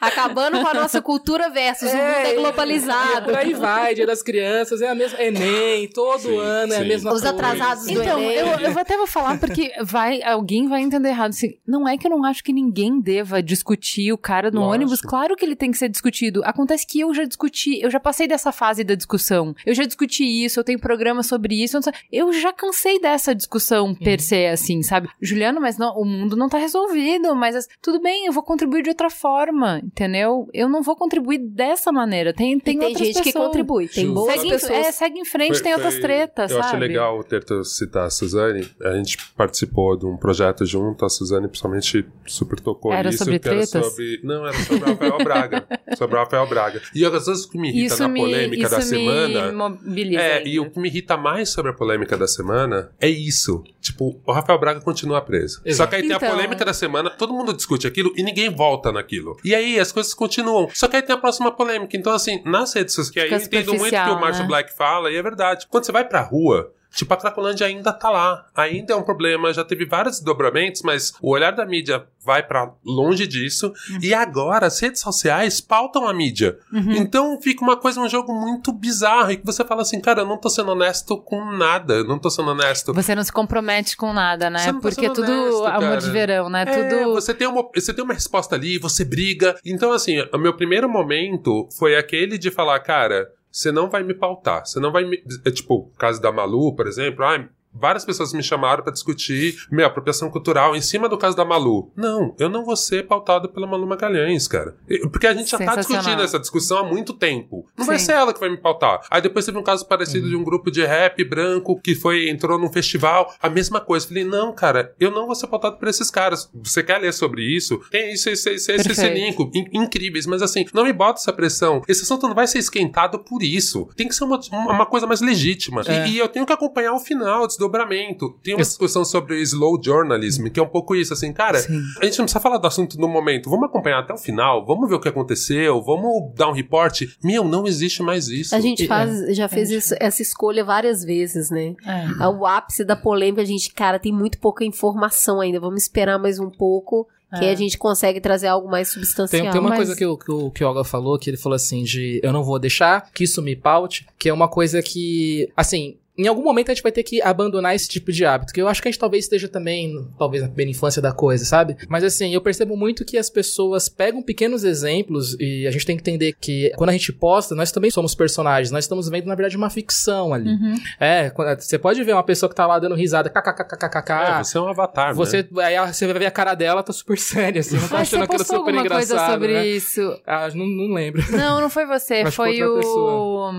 S2: Acabando com a nossa cultura versus o mundo é globalizado.
S4: Por aí vai, Dia das Crianças, é a mesma. Enem, todo
S5: Sim,
S4: ano é a
S5: sim.
S4: mesma
S2: Os
S4: coisa.
S2: atrasados do
S1: Então,
S2: Enem.
S1: eu, eu até vou falar porque vai, alguém vai entender errado. Assim, não é que eu não acho que ninguém deva discutir o cara no
S5: Lógico.
S1: ônibus. Claro que ele tem que ser discutido. Acontece que eu já discuti, eu já passei dessa fase da discussão. Eu já discuti isso, eu tenho programa sobre isso. eu já cansei dessa discussão per se, assim, sabe? Juliano, mas não, o mundo não tá resolvido, mas as- tudo bem, eu vou contribuir de outra forma, entendeu? Eu não vou contribuir dessa maneira. Tem, tem,
S2: tem
S1: outras
S2: gente que
S1: pessoas.
S2: contribui. Tem boas pessoas.
S1: é, segue em frente,
S5: Foi-
S1: tem outras
S5: foi-
S1: tretas,
S5: Eu
S1: sabe?
S5: achei legal ter tu citar a Suzane. A gente participou de um projeto junto, a Suzane principalmente super tocou
S1: Era
S5: nisso.
S1: sobre
S5: que era
S1: tretas?
S5: sobre... Não, era sobre o Rafael Braga. sobre o Rafael Braga. E às vezes o que me irrita
S1: Isso
S5: na
S1: me,
S5: polêmica
S1: isso
S5: da
S1: me
S5: semana...
S1: mobiliza
S5: É,
S1: ainda.
S5: e o que me irrita mais sobre a polêmica da semana é isso. Tipo, o Rafael Braga continua preso. Só
S4: Exato.
S5: que aí tem
S1: Então.
S5: a polêmica da semana, todo mundo discute aquilo e ninguém volta naquilo. E aí as coisas continuam. Só que aí tem a próxima polêmica. Então, assim, nas redes sociais, que aí
S1: Fica
S5: eu entendo muito que o Márcio
S1: né?
S5: Black fala, e é verdade. Quando você vai pra rua. Tipo, a Cracolândia ainda tá lá. Ainda é um problema. Já teve vários desdobramentos, mas o olhar da mídia vai pra longe disso.
S1: Uhum.
S5: E agora, as redes sociais pautam a mídia. Então fica uma coisa, um jogo muito bizarro. E que você fala assim, cara, eu não tô sendo honesto com nada. Eu não tô sendo honesto.
S1: Você não se compromete com nada, né?
S5: Tá
S1: Porque é tudo
S5: honesto,
S1: amor
S5: cara.
S1: de verão, né?
S5: É,
S1: tudo.
S5: você, tem uma, você tem uma resposta ali, você briga. Então, assim, o meu primeiro momento foi aquele de falar, cara, você não vai me pautar. Você não vai me. É, tipo, caso da Malu, por exemplo. Ah, Várias pessoas me chamaram pra discutir minha apropriação cultural em cima do caso da Malu. Não, eu não vou ser pautado pela Malu Magalhães, cara. E- Porque a gente já tá discutindo essa discussão há muito tempo. Não vai
S1: Sim.
S5: ser ela que vai me pautar. Aí depois teve um caso parecido de um grupo de rap branco que foi entrou num festival, a mesma coisa. Falei, não, cara, eu não vou ser pautado por esses caras. Você quer ler sobre isso? Tem isso, esse, esse, esse, esse. In- incríveis, mas assim, não me bota essa pressão. Esse assunto não vai ser esquentado por isso. Tem que ser uma, uma coisa mais legítima. E-
S4: É.
S5: E, eu tenho que acompanhar o final, desdobramento. Tem uma
S4: Isso.
S5: discussão sobre o slow journalism, que é um pouco isso, assim, cara, a gente não precisa falar do assunto no momento, vamos acompanhar até o final, vamos ver o que aconteceu, vamos dar um reporte. Meu, não existe mais isso.
S2: A gente faz, já fez isso- essa escolha várias vezes, né?
S1: É.
S2: O ápice da polêmica, a gente, cara, tem muito pouca informação ainda. Vamos esperar mais um pouco, que
S1: É.
S2: a gente consegue trazer algo mais substancial.
S4: Tem, tem uma
S1: mas-
S4: coisa que o, que, o, que o Olga falou, que ele falou assim, de eu não vou deixar que isso me paute, que é uma coisa que, assim, em algum momento a gente vai ter que abandonar esse tipo de hábito, que eu acho que a gente talvez esteja também, talvez na primeira infância da coisa, sabe? Mas assim, eu percebo muito que as pessoas pegam pequenos exemplos e a gente tem que entender que quando a gente posta, nós também somos personagens, nós estamos vendo, na verdade, uma ficção ali.
S1: Uhum.
S4: É, você pode ver uma pessoa que tá lá dando risada, kkkkk,
S5: É, você é um avatar, né?
S4: você, aí você vai ver a cara dela, tá super séria, assim, não tá
S1: Mas você
S4: achando aquilo super
S1: alguma coisa
S4: engraçado,
S1: sobre
S4: né?
S1: isso?
S4: Ah, não, não lembro.
S1: Não, não foi você, foi
S4: outra
S1: o
S4: pessoa.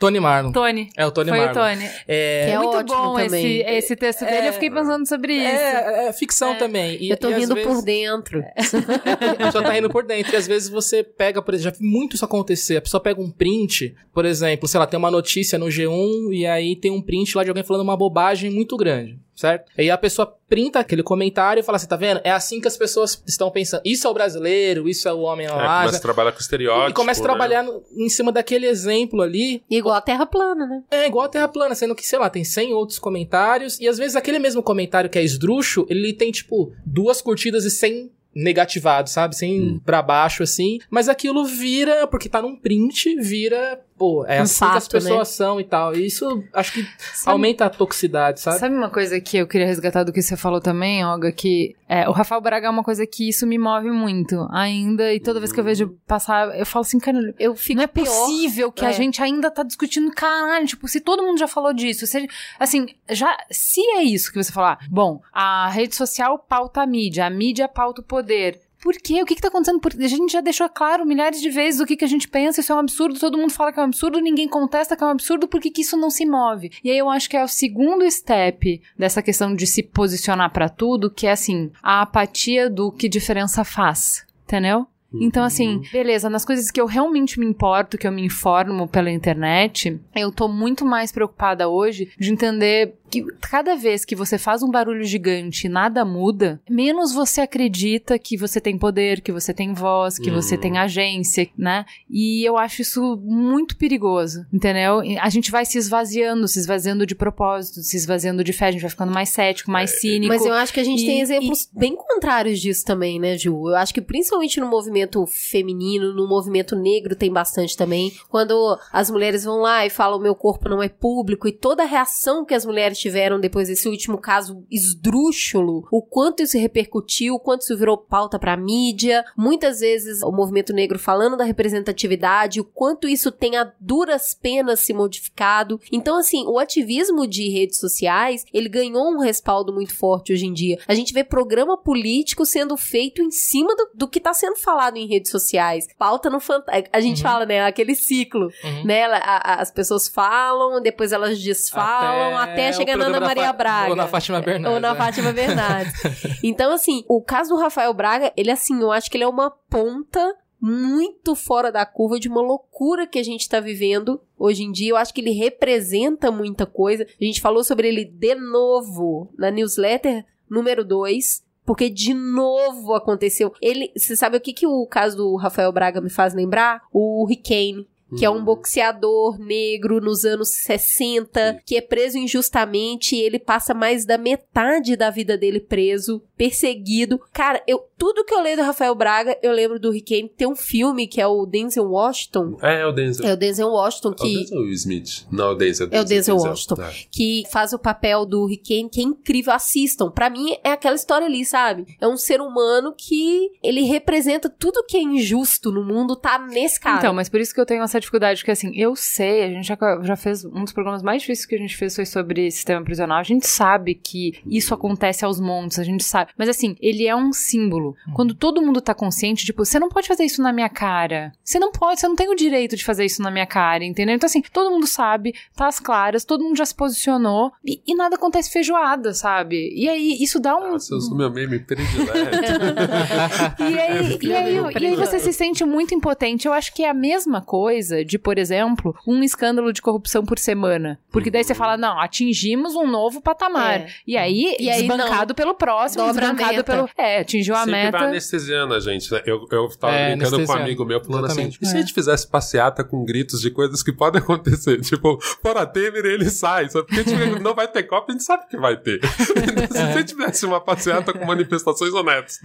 S4: Tony Marlon.
S1: Tony.
S4: É o Tony
S1: foi
S4: Marlon.
S1: o Tony.
S4: É,
S2: Que é
S1: Muito
S2: ótimo
S1: bom esse,
S2: também.
S1: esse texto dele, eu fiquei pensando sobre isso.
S4: é, é ficção
S1: É.
S4: também. E,
S2: Eu tô
S4: e
S2: rindo
S4: vezes-
S2: por dentro.
S4: a pessoa tá rindo por dentro. E às vezes você pega, por exemplo, já vi muito isso acontecer. A pessoa pega um print, por exemplo, sei lá, tem uma notícia no G1 e aí tem um print lá de alguém falando uma bobagem muito grande, certo? E aí a pessoa printa aquele comentário e fala assim, tá vendo? É assim que as pessoas estão pensando. Isso é o brasileiro, isso é o homem
S5: É,
S4: lá.
S5: começa a trabalhar com estereótipo.
S4: e começa a
S5: né?
S4: trabalhar no- em cima daquele exemplo ali.
S2: Igual a Terra plana, né?
S4: É igual a Terra plana, sendo que, sei lá, tem 100 outros comentários, e às vezes aquele mesmo comentário que é esdrúxo, ele tem, tipo, duas curtidas e 100 negativados, sabe? 100
S5: Hum.
S4: pra baixo, assim. Mas aquilo vira, porque tá num print, vira, pô, é
S2: Um
S4: assim que as
S2: fato, né?
S4: pessoas são e tal. E isso, acho que
S1: Sabe-
S4: aumenta a toxicidade, sabe?
S1: Sabe uma coisa que eu queria resgatar do que você falou também, Olga? Que é, o Rafael Braga é uma coisa que isso me move muito ainda. E toda vez que eu vejo passar, eu falo assim, cara,
S2: Eu fico
S1: não é
S2: pior.
S1: possível que a
S2: É.
S1: gente ainda tá discutindo, caralho, tipo, se todo mundo já falou disso, se, assim, já, se é isso que você falar, bom, a rede social pauta a mídia, a mídia pauta o poder. Por quê? O que que tá acontecendo? Porque a gente já deixou claro milhares de vezes o que que a gente pensa, isso é um absurdo, todo mundo fala que é um absurdo, ninguém contesta que é um absurdo, por que que isso não se move? E aí eu acho que é o segundo step dessa questão de se posicionar pra tudo, que é assim, a apatia do que diferença faz, entendeu? Então, assim, beleza, nas coisas que eu realmente me importo, que eu me informo pela internet, eu tô muito mais preocupada hoje de entender que cada vez que você faz um barulho gigante e nada muda, menos você acredita que você tem poder, que você tem voz, que você
S5: Uhum.
S1: tem agência, né? E eu acho isso muito perigoso, entendeu? E A gente vai se esvaziando, se esvaziando de propósito, se esvaziando de fé, a gente vai ficando mais cético, mais cínico.
S2: Mas eu acho que a gente
S1: E-
S2: tem exemplos bem contrários disso também, né, Ju? Eu acho que principalmente no movimento feminino, no movimento negro tem bastante também. Quando as mulheres vão lá e falam meu corpo não é público e toda a reação que as mulheres tiveram depois desse último caso esdrúxulo, o quanto isso repercutiu, o quanto isso virou pauta pra mídia. Muitas vezes o movimento negro falando da representatividade, o quanto isso tem a duras penas se modificado. Então, assim, o ativismo de redes sociais, ele ganhou um respaldo muito forte hoje em dia. A gente vê programa político sendo feito em cima do, do que tá sendo falado em redes sociais. Pauta no fantasma. A gente fala, né, aquele ciclo,
S4: Uhum.
S2: né? a- a- as pessoas falam, depois elas desfalam, até,
S4: o
S2: chegar na Ana Maria
S4: Fa-
S2: Braga.
S4: Ou na Fátima Bernardes.
S2: Ou na
S4: né?
S2: Fátima Bernardes. então, assim, o caso do Rafael Braga, ele, assim, eu acho que ele é uma ponta muito fora da curva de uma loucura que a gente tá vivendo hoje em dia. Eu acho que ele representa muita coisa. A gente falou sobre ele de novo na newsletter número 2. Porque de novo aconteceu. Ele, você sabe o que, que o caso do Rafael Braga me faz lembrar? O Rick que é um boxeador negro nos anos 60, que é preso injustamente e ele passa mais da metade da vida dele preso, perseguido. Cara, eu tudo que eu leio do Rafael Braga, eu lembro do Rick Tem um filme que é o Denzel Washington.
S5: É, é o Denzel.
S2: É o Denzel Washington
S5: É o
S2: que
S5: Denzel Smith. Não, é o Denzel.
S2: É o Denzel Washington.
S5: Tá.
S2: que faz o papel do Rick que é incrível. Assistam. Pra mim, é aquela história ali, sabe? É um ser humano que ele representa tudo que é injusto no mundo, tá nesse cara.
S1: Então, mas por isso que eu tenho essa dificuldade, que assim, eu sei, a gente já, já fez, um dos programas mais difíceis que a gente fez foi sobre sistema prisional, a gente sabe que isso acontece aos montes, a gente sabe, mas assim, ele é um símbolo. Quando todo mundo tá consciente, tipo, você não pode fazer isso na minha cara, você não pode, você não tem o direito de fazer isso na minha cara, entendeu? Então assim, todo mundo sabe, tá às claras, todo mundo já se posicionou, e, e nada acontece feijoada, sabe? E aí, isso dá um...
S5: Nossa, eu sou meu meme predileto.
S1: E aí, e, aí, e aí você se sente muito impotente. Eu acho que é a mesma coisa coisa de, por exemplo, um escândalo de corrupção por semana. Porque daí você fala, não, atingimos um novo patamar.
S2: É.
S1: E aí,
S2: E aí,
S1: desbancado pelo próximo,
S2: dobra a
S1: desbancado
S2: meta.
S1: pelo. É, atingiu a
S5: Sempre vai
S1: meta.
S5: anestesiando a gente, né? Eu, eu tava
S4: É,
S5: brincando com um amigo meu falando
S4: Exatamente.
S5: assim: e se a gente fizesse passeata com gritos de coisas que podem acontecer? Tipo, fora Temer, ele sai. Só porque tipo, não vai ter Copa, a gente sabe que vai ter. Se a gente tivesse uma passeata com manifestações honestas,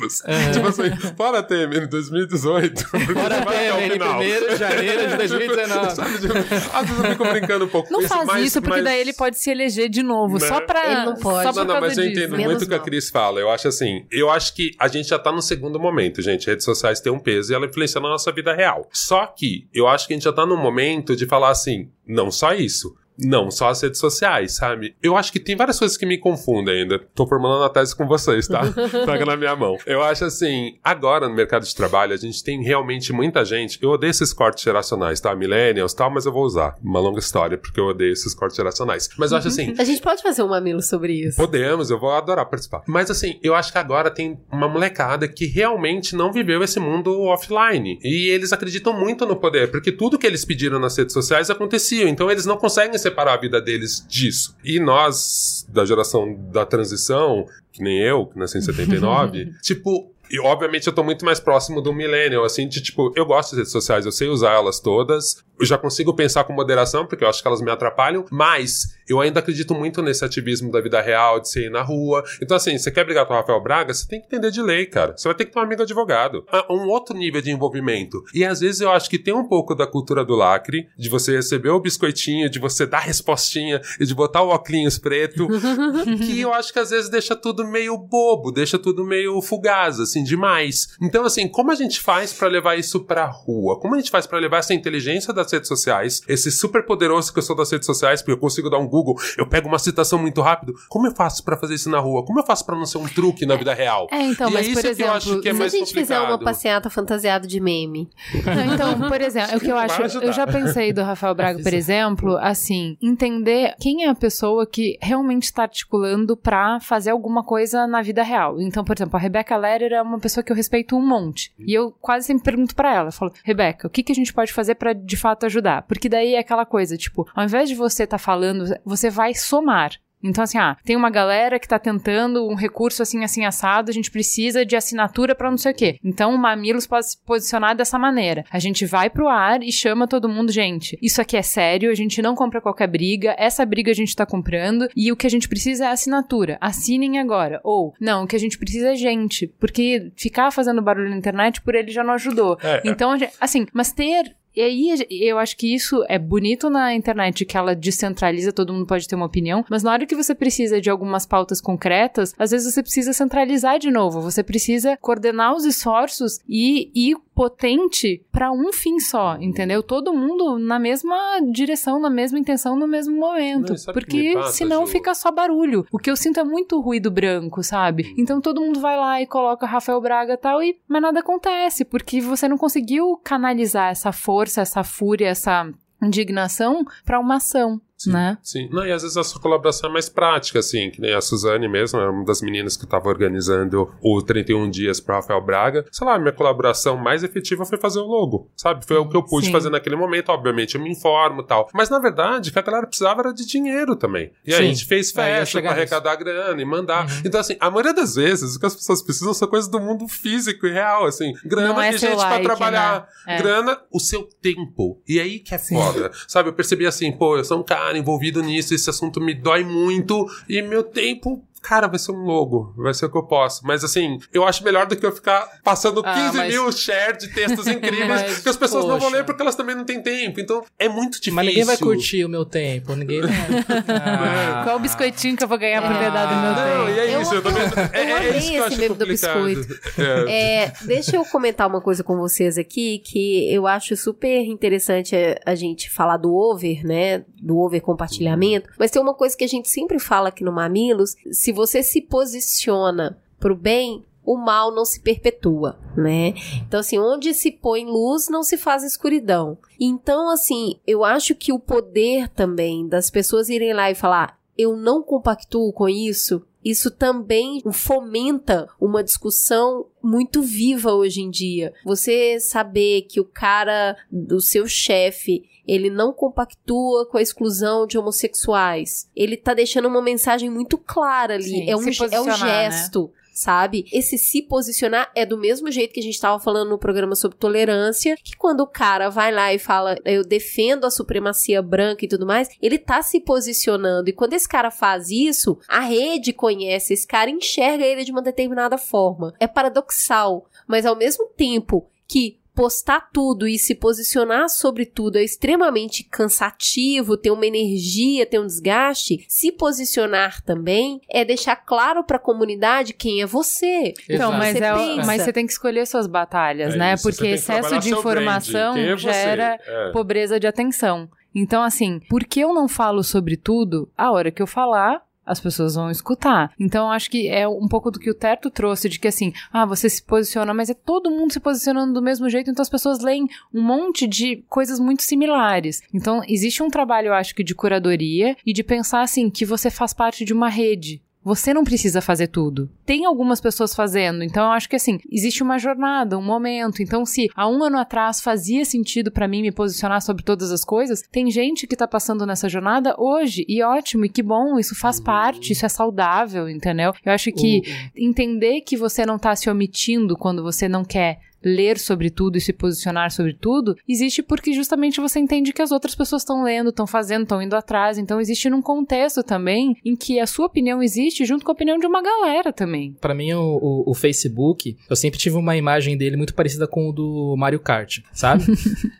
S5: tipo assim, fora Temer em 2018, porque
S4: Bora
S5: vai até o
S4: ter, em
S5: final.
S4: 1 de janeiro de 2019.
S5: Sabe, tipo, às vezes eu fico brincando um pouco
S1: Não
S5: com
S1: faz
S5: mas-
S1: isso, porque
S5: mas-
S1: daí ele pode se eleger de novo.
S5: Né?
S1: Só pra.
S2: Ele não pode.
S1: Só
S5: Não, não, mas eu
S1: disso.
S5: entendo
S2: Menos
S5: muito o que a. Cris fala. Eu acho assim, eu acho que a gente já tá no segundo momento, gente. Redes sociais têm um peso e ela influencia na nossa vida real. Só que eu acho que a gente já tá no momento de falar assim, não só isso. Não, só as redes sociais, sabe? Eu acho que tem várias coisas que me confundem ainda. Tô formulando a tese com vocês, tá? Pega na minha mão. Eu acho assim, agora no mercado de trabalho, a gente tem realmente muita gente. Eu odeio esses cortes geracionais, tá? Millennials e tal, mas eu vou usar. Uma longa história, porque eu odeio esses cortes geracionais. Mas eu acho assim,
S2: A gente pode fazer um mamilo sobre isso.
S5: Podemos, eu vou adorar participar. Mas assim, eu acho que agora tem uma molecada que realmente não viveu esse mundo offline. E eles acreditam muito no poder, porque tudo que eles pediram nas redes sociais acontecia. Então eles não conseguem separar a vida deles disso. E nós, da geração da transição, que nem eu, que nasci em 79, tipo. E obviamente eu tô muito mais próximo do millennial, assim, de tipo, eu gosto das redes sociais, eu sei usar elas todas, eu já consigo pensar com moderação, porque eu acho que elas me atrapalham, mas eu ainda acredito muito nesse ativismo da vida real, de você ir na rua. Então, assim, você quer brigar com o Rafael Braga, você tem que entender de lei, cara. Você vai ter que ter um amigo advogado. Ah, Um outro nível de envolvimento. E às vezes eu acho que tem um pouco da cultura do lacre, de você receber o biscoitinho, de você dar respostinha e de botar o óculos preto, que eu acho que às vezes deixa tudo meio bobo, deixa tudo meio fugaz, assim, demais. Então, assim, como a gente faz pra levar isso pra rua? Como a gente faz pra levar essa inteligência das redes sociais, esse super poderoso que eu sou das redes sociais, porque eu consigo dar um Google, eu pego uma citação muito rápido. Como eu faço pra fazer isso na rua? Como eu faço pra não ser um truque na vida real?
S1: É, então,
S5: e
S1: mas
S5: é
S1: por
S5: isso que eu acho
S1: exemplo,
S5: que é
S2: Se a gente fizer uma
S5: complicado.
S2: passeata fantasiada de meme.
S1: Não, então, por exemplo, o que eu acho, eu já pensei do Rafael Braga, por exemplo, assim, entender quem é a pessoa que realmente está articulando pra fazer alguma coisa na vida real. Então, por exemplo, a Rebecca Lehrer é uma pessoa que eu respeito um monte. E eu quase sempre pergunto pra ela, eu falo, Rebecca, o que, que a gente pode fazer pra de fato ajudar? Porque daí é aquela coisa, tipo, ao invés de você estar falando, você vai somar. Então, assim, ah, tem uma galera que tá tentando um recurso assim, assim, assado, a gente precisa de assinatura pra não sei o quê. Então, o Mamilos pode se posicionar dessa maneira. A gente vai pro ar e chama todo mundo, gente, isso aqui é sério, a gente não compra qualquer briga, essa briga a gente tá comprando e o que a gente precisa é assinatura. Assinem agora. Ou, não, o que a gente precisa é gente, porque ficar fazendo barulho na internet por ele já não ajudou.
S5: É, é.
S1: Então, assim, mas ter e aí, eu acho que isso é bonito na internet, que ela descentraliza, todo mundo pode ter uma opinião, mas na hora que você precisa de algumas pautas concretas, às vezes você precisa centralizar de novo, você precisa coordenar os esforços e ir potente pra um fim só, entendeu? Todo mundo na mesma direção, na mesma intenção, no mesmo momento.
S5: Não,
S1: porque
S5: passa,
S1: senão
S5: Ju?
S1: fica só barulho. O que eu sinto é muito ruído branco, sabe? Então todo mundo vai lá e coloca Rafael Braga e tal, e mas nada acontece, porque você não conseguiu canalizar essa força, essa fúria, essa indignação pra uma ação,
S5: Sim,
S1: né?
S5: Sim. Não, e às vezes a sua colaboração é mais prática, assim, que nem a Suzane mesmo, era uma das meninas que estava organizando o 31 dias para Rafael Braga. Sei lá, minha colaboração mais efetiva foi fazer o logo, sabe? Foi o que eu pude
S1: Sim.
S5: fazer naquele momento, obviamente eu me informo e tal. Mas na verdade, o que a galera precisava era de dinheiro também. E aí a
S4: Sim.
S5: gente fez
S4: É,
S5: festa para arrecadar grana e mandar. Então, assim, a maioria das vezes o que as pessoas precisam são coisas do mundo físico e real, assim. Grana
S1: é
S5: e
S1: seu
S5: gente pra
S1: like,
S5: trabalhar.
S1: né? É.
S5: Grana, o seu tempo. E aí que é foda. Sabe, eu percebi assim, pô, eu sou um cara envolvido nisso, esse assunto me dói muito e meu tempo. Cara, vai ser um logo, vai ser o que eu posso. Mas assim, eu acho melhor do que eu ficar passando
S4: Ah,
S5: 15
S4: mas-
S5: mil share de textos incríveis
S4: Mas,
S5: que as pessoas não vão
S4: poxa.
S5: ler porque elas também não têm tempo. Então, é muito difícil.
S4: Mas ninguém vai curtir o meu tempo. Ninguém vai. Ah.
S1: Qual o biscoitinho que eu vou ganhar por ter dado meu
S5: Não, e é
S2: Eu-
S5: isso, eu também. É,
S2: eu
S5: é
S2: amei
S5: isso que eu
S2: esse
S5: acho
S2: meme do
S5: complicado. É.
S2: É, deixa eu comentar uma coisa com vocês aqui que eu acho super interessante a, a gente falar do over, né? Do over compartilhamento. Mas tem uma coisa que a gente sempre fala aqui no Mamilos: se você se posiciona pro bem, o mal não se perpetua, né? Então, assim, onde se põe luz, não se faz escuridão. Então, assim, eu acho que o poder também das pessoas irem lá e falar: eu não compactuo com isso, isso também fomenta uma discussão muito viva hoje em dia. Você saber que o cara do seu chefe ele não compactua com a exclusão de homossexuais. Ele tá deixando uma mensagem muito clara ali.
S1: Sim,
S2: é, um, é um
S1: né?
S2: gesto. Sabe? Esse se posicionar é do mesmo jeito que a gente tava falando no programa sobre tolerância, que quando o cara vai lá e fala, eu defendo a supremacia branca e tudo mais, ele tá se posicionando. E quando esse cara faz isso, a rede conhece esse cara, e enxerga ele de uma determinada forma. É paradoxal, mas ao mesmo tempo que postar tudo e se posicionar sobre tudo é extremamente cansativo, tem uma energia, tem um desgaste, se posicionar também é deixar claro pra comunidade quem é você.
S1: Então, mas,
S2: Você
S1: é,
S2: pensa.
S1: mas você tem que escolher suas batalhas,
S5: É
S1: né?
S5: isso,
S1: Porque excesso de informação
S5: é
S1: gera
S5: É.
S1: pobreza de atenção. Então, assim, por que eu não falo sobre tudo? A hora que eu falar, as pessoas vão escutar. Então, acho que é um pouco do que o Terto trouxe, de que assim, ah, você se posiciona, mas é todo mundo se posicionando do mesmo jeito, então as pessoas leem um monte de coisas muito similares. Então, existe um trabalho, eu acho que, de curadoria e de pensar assim, que você faz parte de uma rede. Você não precisa fazer tudo. Tem algumas pessoas fazendo, então eu acho que assim, existe uma jornada, um momento. Então, se há um ano atrás fazia sentido pra mim me posicionar sobre todas as coisas, tem gente que tá passando nessa jornada hoje, e ótimo, e que bom, isso faz parte, isso é saudável, entendeu? Eu acho que entender que você não tá se omitindo quando você não quer ler sobre tudo e se posicionar sobre tudo, existe porque justamente você entende que as outras pessoas estão lendo, estão fazendo, estão indo atrás. Então existe num contexto também em que a sua opinião existe junto com a opinião de uma galera também.
S4: Pra mim, o, o, o Facebook, eu sempre tive uma imagem dele muito parecida com o do Mario Kart, sabe?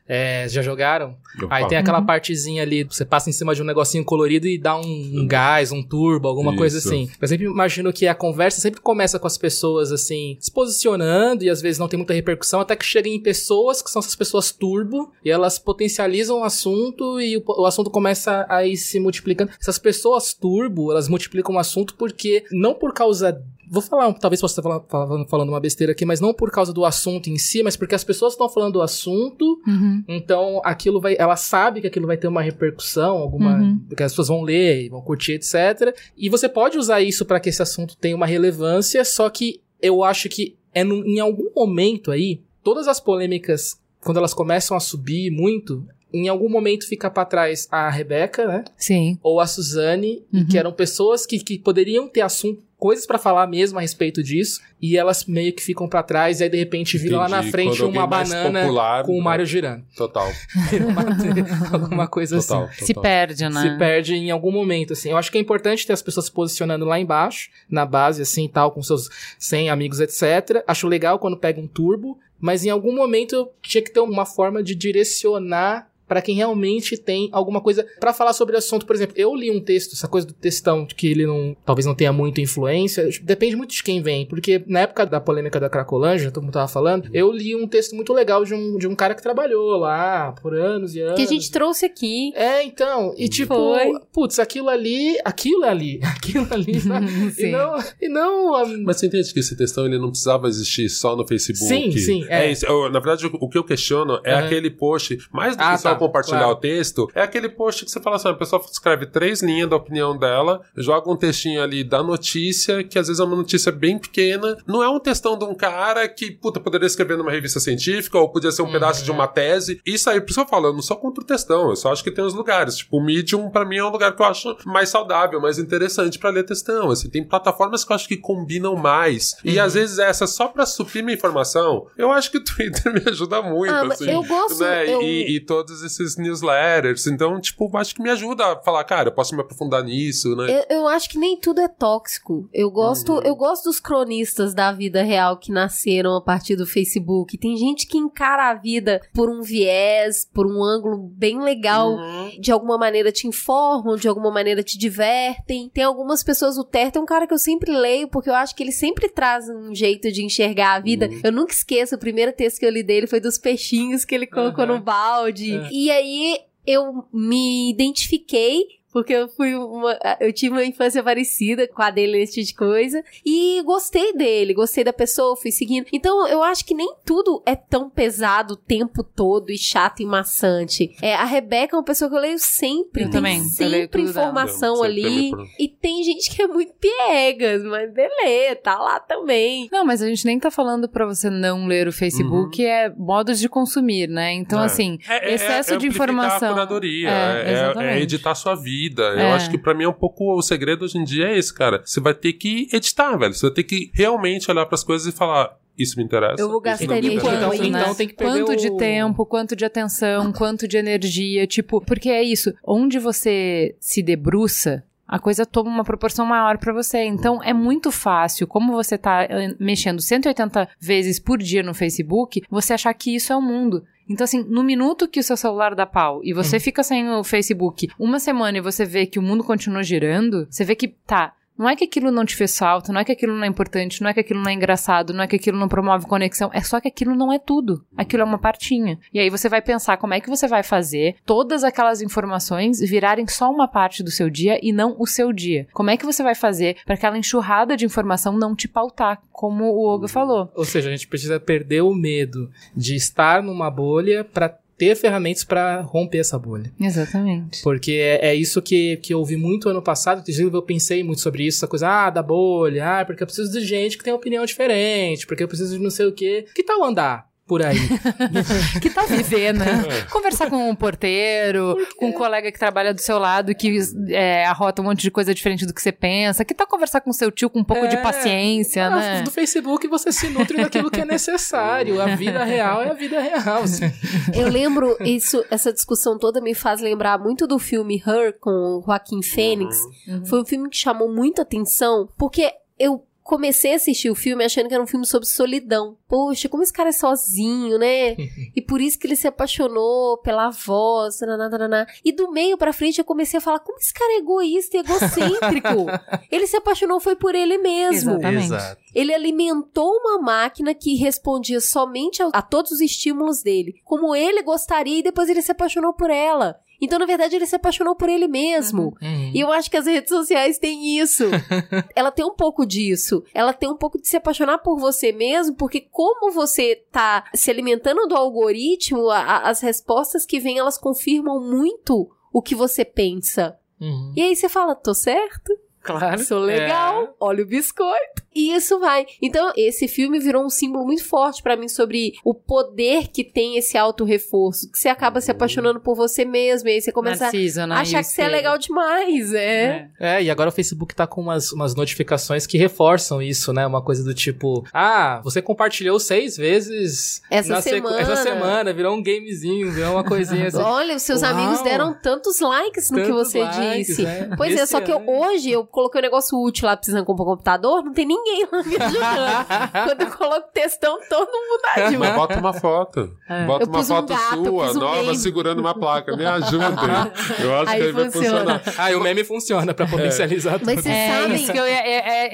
S4: É, já jogaram? Aí
S5: Opa.
S4: tem aquela partezinha ali, você passa em cima de um negocinho colorido e dá um, um gás, um turbo, alguma coisa
S5: Isso.
S4: assim. Eu sempre imagino que a conversa sempre começa com as pessoas, assim, se posicionando e às vezes não tem muita repercussão, até que chega em pessoas que são essas pessoas turbo e elas potencializam o assunto e o, o assunto começa a ir se multiplicando. Essas pessoas turbo, elas multiplicam o assunto porque, não por causa Vou falar, talvez possa estar falando, falando, uma besteira aqui, mas não por causa do assunto em si, mas porque as pessoas estão falando do assunto, então aquilo vai. Ela sabe que aquilo vai ter uma repercussão, alguma.
S1: Uhum.
S4: Porque as pessoas vão ler, vão curtir, etc. E você pode usar isso para que esse assunto tenha uma relevância, só que eu acho que é num- em algum momento aí, todas as polêmicas, quando elas começam a subir muito, em algum momento fica pra trás a Rebeca, né?
S1: Sim.
S4: ou a Suzane,
S1: Uhum.
S4: que eram pessoas que, que poderiam ter assunto, coisas pra falar mesmo a respeito disso, e elas meio que ficam pra trás, e aí de repente vira lá na
S5: Entendi.
S4: frente
S5: Quando
S4: uma banana
S5: popular,
S4: com o
S5: né?
S4: Mário girando.
S5: Total.
S4: Alguma coisa
S5: Total.
S4: assim.
S1: Se
S5: total.
S1: perde, né?
S4: Se perde em algum momento, assim. Eu acho que é importante ter as pessoas se posicionando lá embaixo, na base, assim, tal, com seus 100 amigos, etc. Acho legal quando pega um turbo, mas em algum momento tinha que ter uma forma de direcionar pra quem realmente tem alguma coisa pra falar sobre o assunto. Por exemplo, eu li um texto, essa coisa do textão, de que ele não, talvez não tenha muita influência, depende muito de quem vem, porque na época da polêmica da Cracolândia, todo mundo tava falando, eu li um texto muito legal de um, de um cara que trabalhou lá por anos e anos.
S2: Que a gente trouxe aqui.
S4: É, então, e tipo,
S2: Foi.
S4: putz, aquilo ali, aquilo é ali, aquilo ali, e não, e não, a-
S5: Mas você entende que esse textão ele não precisava existir só no Facebook?
S4: Sim, sim, é.
S5: isso. Eu, na verdade, o, que eu questiono é aquele post, mais do
S4: Ah,
S5: que só compartilhar
S4: claro.
S5: o texto, é aquele post que você fala assim: a pessoa escreve três linhas da opinião dela, joga um textinho ali da notícia, que às vezes é uma notícia bem pequena. Não é um textão de um cara que, puta, poderia escrever numa revista científica, ou podia ser um pedaço de uma tese. Isso aí, por isso eu falo, eu não sou contra o textão, eu só acho que tem uns lugares. Tipo, o Medium, pra mim, é um lugar que eu acho mais saudável, mais interessante pra ler textão. Assim, tem plataformas que eu acho que combinam mais. E às vezes essa só pra suprir minha informação, eu acho que o Twitter me ajuda muito.
S2: Ah,
S5: assim,
S2: eu gosto-
S5: né?
S2: eu-
S5: E, e todos esses newsletters. Então, tipo, acho que me ajuda a falar, cara, eu posso me aprofundar nisso, né?
S2: Eu, eu acho que nem tudo é tóxico. Eu gosto,
S5: Uhum.
S2: eu gosto dos cronistas da vida real que nasceram a partir do Facebook. Tem gente que encara a vida por um viés, por um ângulo bem legal.
S5: Uhum.
S2: De alguma maneira te informam, de alguma maneira te divertem. Tem algumas pessoas, o Terto é um cara que eu sempre leio, porque eu acho que ele sempre traz um jeito de enxergar a vida.
S5: Uhum.
S2: Eu nunca esqueço, o primeiro texto que eu li dele foi dos peixinhos que ele colocou
S4: Aham.
S2: no balde. E aí eu me identifiquei porque eu fui uma. Eu tive uma infância parecida com a dele nesse tipo de coisa. E gostei dele, gostei da pessoa, fui seguindo. Então eu acho que nem tudo é tão pesado o tempo todo e chato e maçante. É, a Rebeca é uma pessoa que eu leio sempre.
S1: Eu
S2: tem
S1: também, eu leio
S2: sempre
S1: dela.
S2: informação
S5: Sempre
S2: ali.
S5: também
S2: E tem gente que é muito piegas, mas beleza, tá lá também.
S1: Não, mas a gente nem tá falando pra você não ler o Facebook, é modos de consumir, né? Então,
S5: É.
S1: assim,
S5: É- é-
S1: excesso
S5: é
S1: de informação.
S5: A curadoria,
S1: É,
S5: é, é-
S1: exatamente.
S5: é editar a sua vida.
S1: É.
S5: Eu acho que pra mim é um pouco o segredo hoje em dia é esse, cara. Você vai ter que editar, velho. Você vai ter que realmente olhar pras coisas e falar: isso me interessa.
S2: Eu vou
S5: isso
S2: gastar
S5: interessa.
S2: quanto,
S4: Então,
S2: né?
S4: então tem que perder
S1: Quanto de
S4: o-
S1: tempo, quanto de atenção, quanto de energia, tipo, porque é isso, onde você se debruça, a coisa toma uma proporção maior pra você. Então é muito fácil, como você tá eh, mexendo 180 vezes por dia no Facebook, você achar que isso é o mundo. Então, assim, no minuto que o seu celular dá pau e você fica sem o Facebook uma semana e você vê que o mundo continua girando, você vê que tá. Não é que aquilo não te fez falta, não é que aquilo não é importante, não é que aquilo não é engraçado, não é que aquilo não promove conexão, é só que aquilo não é tudo. Aquilo é uma partinha. E aí você vai pensar como é que você vai fazer todas aquelas informações virarem só uma parte do seu dia e não o seu dia. Como é que você vai fazer para aquela enxurrada de informação não te pautar, como o Olga falou.
S4: Ou seja, a gente precisa perder o medo de estar numa bolha pra ter ferramentas pra romper essa bolha.
S1: Exatamente.
S4: Porque é, é isso que, que eu ouvi muito ano passado, inclusive eu pensei muito sobre isso, essa coisa, ah, da bolha, ah, porque eu preciso de gente que tem opinião diferente, porque eu preciso de não sei o quê. Que tal andar por aí?
S1: Que tal viver, né? Conversar com um porteiro, com um colega que trabalha do seu lado que é, arrota um monte de coisa diferente do que você pensa. Que tal conversar com seu tio com um pouco de
S4: É.
S1: paciência,
S4: Ah,
S1: né?
S4: No Facebook você se nutre daquilo que é necessário. A vida real é a vida real. assim.
S2: Eu lembro, isso, essa discussão toda me faz lembrar muito do filme Her com o Joaquim Fênix. Foi um filme que chamou muita atenção, porque eu comecei a assistir o filme achando que era um filme sobre solidão. Poxa, como esse cara é sozinho, né? e por isso que ele se apaixonou pela voz, taraná. E do meio pra frente eu comecei a falar, como esse cara é egoísta e egocêntrico. ele se apaixonou foi por ele mesmo.
S1: Exatamente.
S4: Exato.
S2: Ele alimentou uma máquina que respondia somente a, a todos os estímulos dele, como ele gostaria, e depois ele se apaixonou por ela. Então, na verdade, ele se apaixonou por ele mesmo.
S4: Uhum.
S2: E eu acho que as redes sociais têm isso. Ela tem um pouco disso. Ela tem um pouco de se apaixonar por você mesmo, porque como você tá se alimentando do algoritmo, a- a- as respostas que vêm, elas confirmam muito o que você pensa.
S4: Uhum.
S2: E aí você fala, tô certo?
S4: Claro.
S2: Sou legal,
S4: É.
S2: olha o biscoito. E isso vai. Então, esse filme virou um símbolo muito forte pra mim sobre o poder que tem esse auto-reforço. Que você acaba se apaixonando por você mesmo. E aí você começa
S1: Narciso, né?
S2: a achar
S1: E o
S2: que você é legal demais. É.
S1: É.
S4: É, e agora o Facebook tá com umas, umas notificações que reforçam isso, né? Uma coisa do tipo, ah, você compartilhou seis vezes
S2: Essa semana.
S4: essa semana, virou um gamezinho, virou uma coisinha assim.
S2: Olha, os seus
S4: Uau.
S2: amigos deram tantos likes no que
S4: Tantos
S2: você
S4: likes,
S2: disse.
S4: né?
S2: Pois é, só que eu- hoje eu coloquei um negócio útil lá precisando comprar um computador, não tem ninguém lá me ajudando. Quando eu coloco textão, todo mundo ajuda.
S5: Mas bota uma foto.
S1: É.
S5: Bota
S2: Eu
S5: uma
S2: pus um
S5: foto
S2: gato,
S5: sua,
S2: um
S5: nova,
S2: meme.
S5: segurando uma placa. Me ajudem. Eu acho
S2: Aí
S5: que aí vai
S2: funciona.
S5: funcionar.
S4: ah, e o meme funciona pra potencializar tudo.
S2: Mas vocês
S1: É,
S2: sabem.
S1: isso que eu é-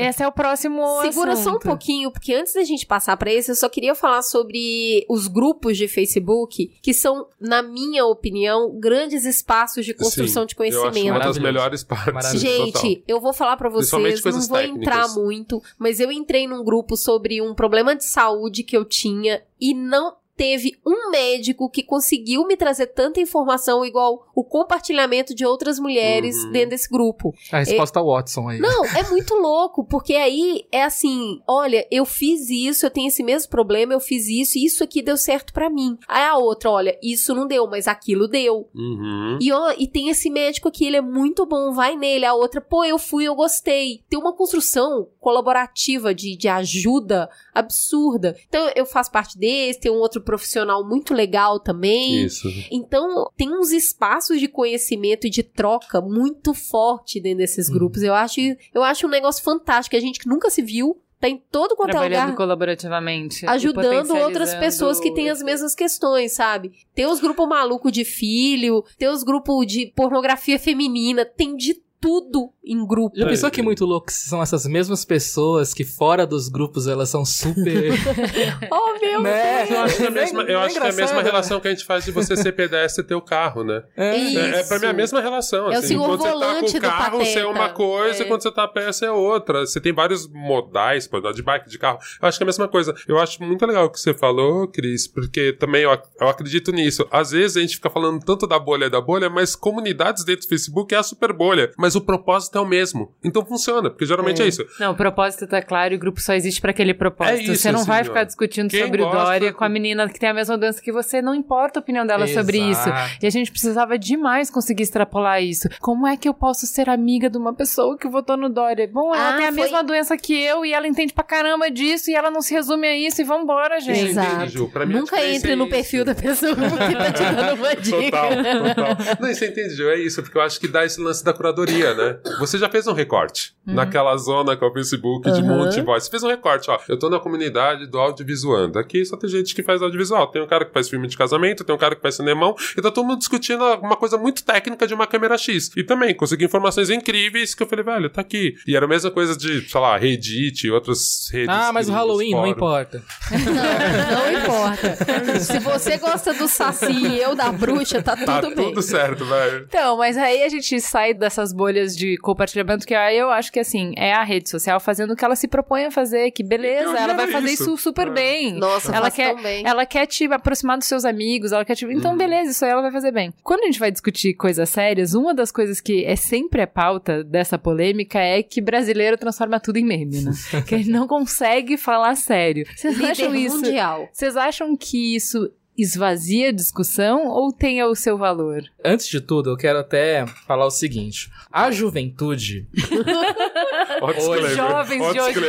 S1: é- esse é o próximo
S2: Segura só um
S1: assunto.
S2: pouquinho, porque antes da gente passar pra esse, eu só queria falar sobre os grupos de Facebook, que são, na minha opinião, grandes espaços de construção
S5: Sim,
S2: de
S5: Eu acho uma
S2: conhecimento.
S5: das melhores partes.
S2: Gente, eu vou falar pra
S5: Principalmente
S2: vocês, não vou
S5: técnicas.
S2: entrar muito, mas eu entrei num grupo sobre um problema de saúde que eu tinha e não teve um médico que conseguiu me trazer tanta informação igual o compartilhamento de outras mulheres
S5: Uhum.
S2: dentro desse grupo.
S4: A resposta ao Watson aí.
S2: Não, é muito louco, porque aí é assim, olha, eu fiz isso, eu tenho esse mesmo problema, eu fiz isso, e isso aqui deu certo pra mim. Aí a outra, olha, isso não deu, mas aquilo deu.
S5: Uhum.
S2: E ó, e tem esse médico aqui, ele é muito bom, vai nele. A outra, pô, eu fui, eu gostei. Tem uma construção colaborativa de, de ajuda absurda. Então eu faço parte desse, tem um outro profissional muito legal também.
S5: Isso.
S2: Então, tem uns espaços de conhecimento e de troca muito forte dentro desses
S4: Hum.
S2: grupos. Eu acho, eu acho um negócio fantástico. A gente que nunca se viu, tá em todo quanto é
S1: Trabalhando
S2: lugar.
S1: colaborativamente.
S2: Ajudando outras pessoas que têm as mesmas questões, sabe? Tem os grupos maluco de filho, tem os grupos de pornografia feminina, tem de tudo em grupo.
S4: Já pensou que muito louco são essas mesmas pessoas que fora dos grupos elas são super.
S2: Oh, meu
S4: Né?
S5: Eu acho que é a
S4: é-
S5: mesma, eu
S4: é
S5: acho que é a mesma relação que a gente faz de você ser pedestre e ter o carro, né?
S4: É.
S2: Isso.
S5: É, é pra mim a mesma relação.
S2: É o
S5: assim,
S2: senhor
S5: quando você tá com
S2: volante
S5: o
S2: do
S5: carro, você é uma coisa,
S2: É.
S5: e quando você tá a pé, você é outra. Você tem vários modais, pode andar de bike, de carro. Eu acho que é a mesma coisa. Eu acho muito legal o que você falou, Cris, porque também eu, ac- eu acredito nisso. Às vezes a gente fica falando tanto da bolha da bolha, mas comunidades dentro do Facebook é a super bolha. Mas o propósito é o mesmo. Então funciona, porque geralmente é, isso.
S1: Não, o propósito tá claro e o grupo só existe pra aquele propósito.
S5: É isso,
S1: você não vai
S5: assim, ó.
S1: ficar discutindo
S5: Quem
S1: sobre o Dória com a menina que tem a mesma doença que você, não importa a opinião dela sobre isso.
S4: Exato.
S1: E a gente precisava demais conseguir extrapolar isso. Como é que eu posso ser amiga de uma pessoa que votou no Dória? Bom, ela
S2: Ah,
S1: tem a
S2: foi-
S1: mesma doença que eu e ela entende pra caramba disso e ela não se resume a isso e vambora, gente.
S5: Você
S2: Exato.
S5: entende, Ju? Pra mim, a
S2: Nunca entre
S5: é
S2: no
S5: isso.
S2: perfil da pessoa que tá te dando uma dica.
S5: Total, total. Não, você entende, Gil? É isso, porque eu acho que dá esse lance da curadoria, né? Você já fez um recorte naquela zona com o Facebook de
S2: Uhum.
S5: monte voz. Você fez um recorte, ó. Eu tô na comunidade do audiovisuando. Aqui só tem gente que faz audiovisual. Tem um cara que faz filme de casamento, tem um cara que faz cinemão, e tá todo mundo discutindo uma coisa muito técnica de uma câmera X. E também consegui informações incríveis que eu falei, velho, tá aqui. E era a mesma coisa de, sei lá, Reddit e outras redes.
S4: Ah, mas o Halloween não importa.
S2: Não importa. Se você gosta do Saci e eu da bruxa, tá tudo
S5: Tá
S2: bem.
S5: tudo certo, velho.
S1: Então, mas aí a gente sai dessas bolhas de compartilhamento, que aí eu acho que assim, é a rede social fazendo o que ela se propõe a fazer, que beleza,
S5: Então,
S1: ela vai fazer
S5: isso.
S1: isso, super
S5: É.
S1: bem.
S2: Nossa,
S1: ela quer,
S2: tão bem.
S1: ela quer te aproximar dos seus amigos, ela quer te. Então, beleza, isso aí ela vai fazer bem. Quando a gente vai discutir coisas sérias, uma das coisas que é sempre a pauta dessa polêmica é que brasileiro transforma tudo em meme, né? que gente não consegue falar sério. Vocês acham isso?
S2: mundial.
S1: Vocês acham que isso esvazia a discussão ou tem o seu valor?
S4: Antes de tudo, eu quero até falar o seguinte: a juventude,
S5: Disclaimer.
S1: jovens de hoje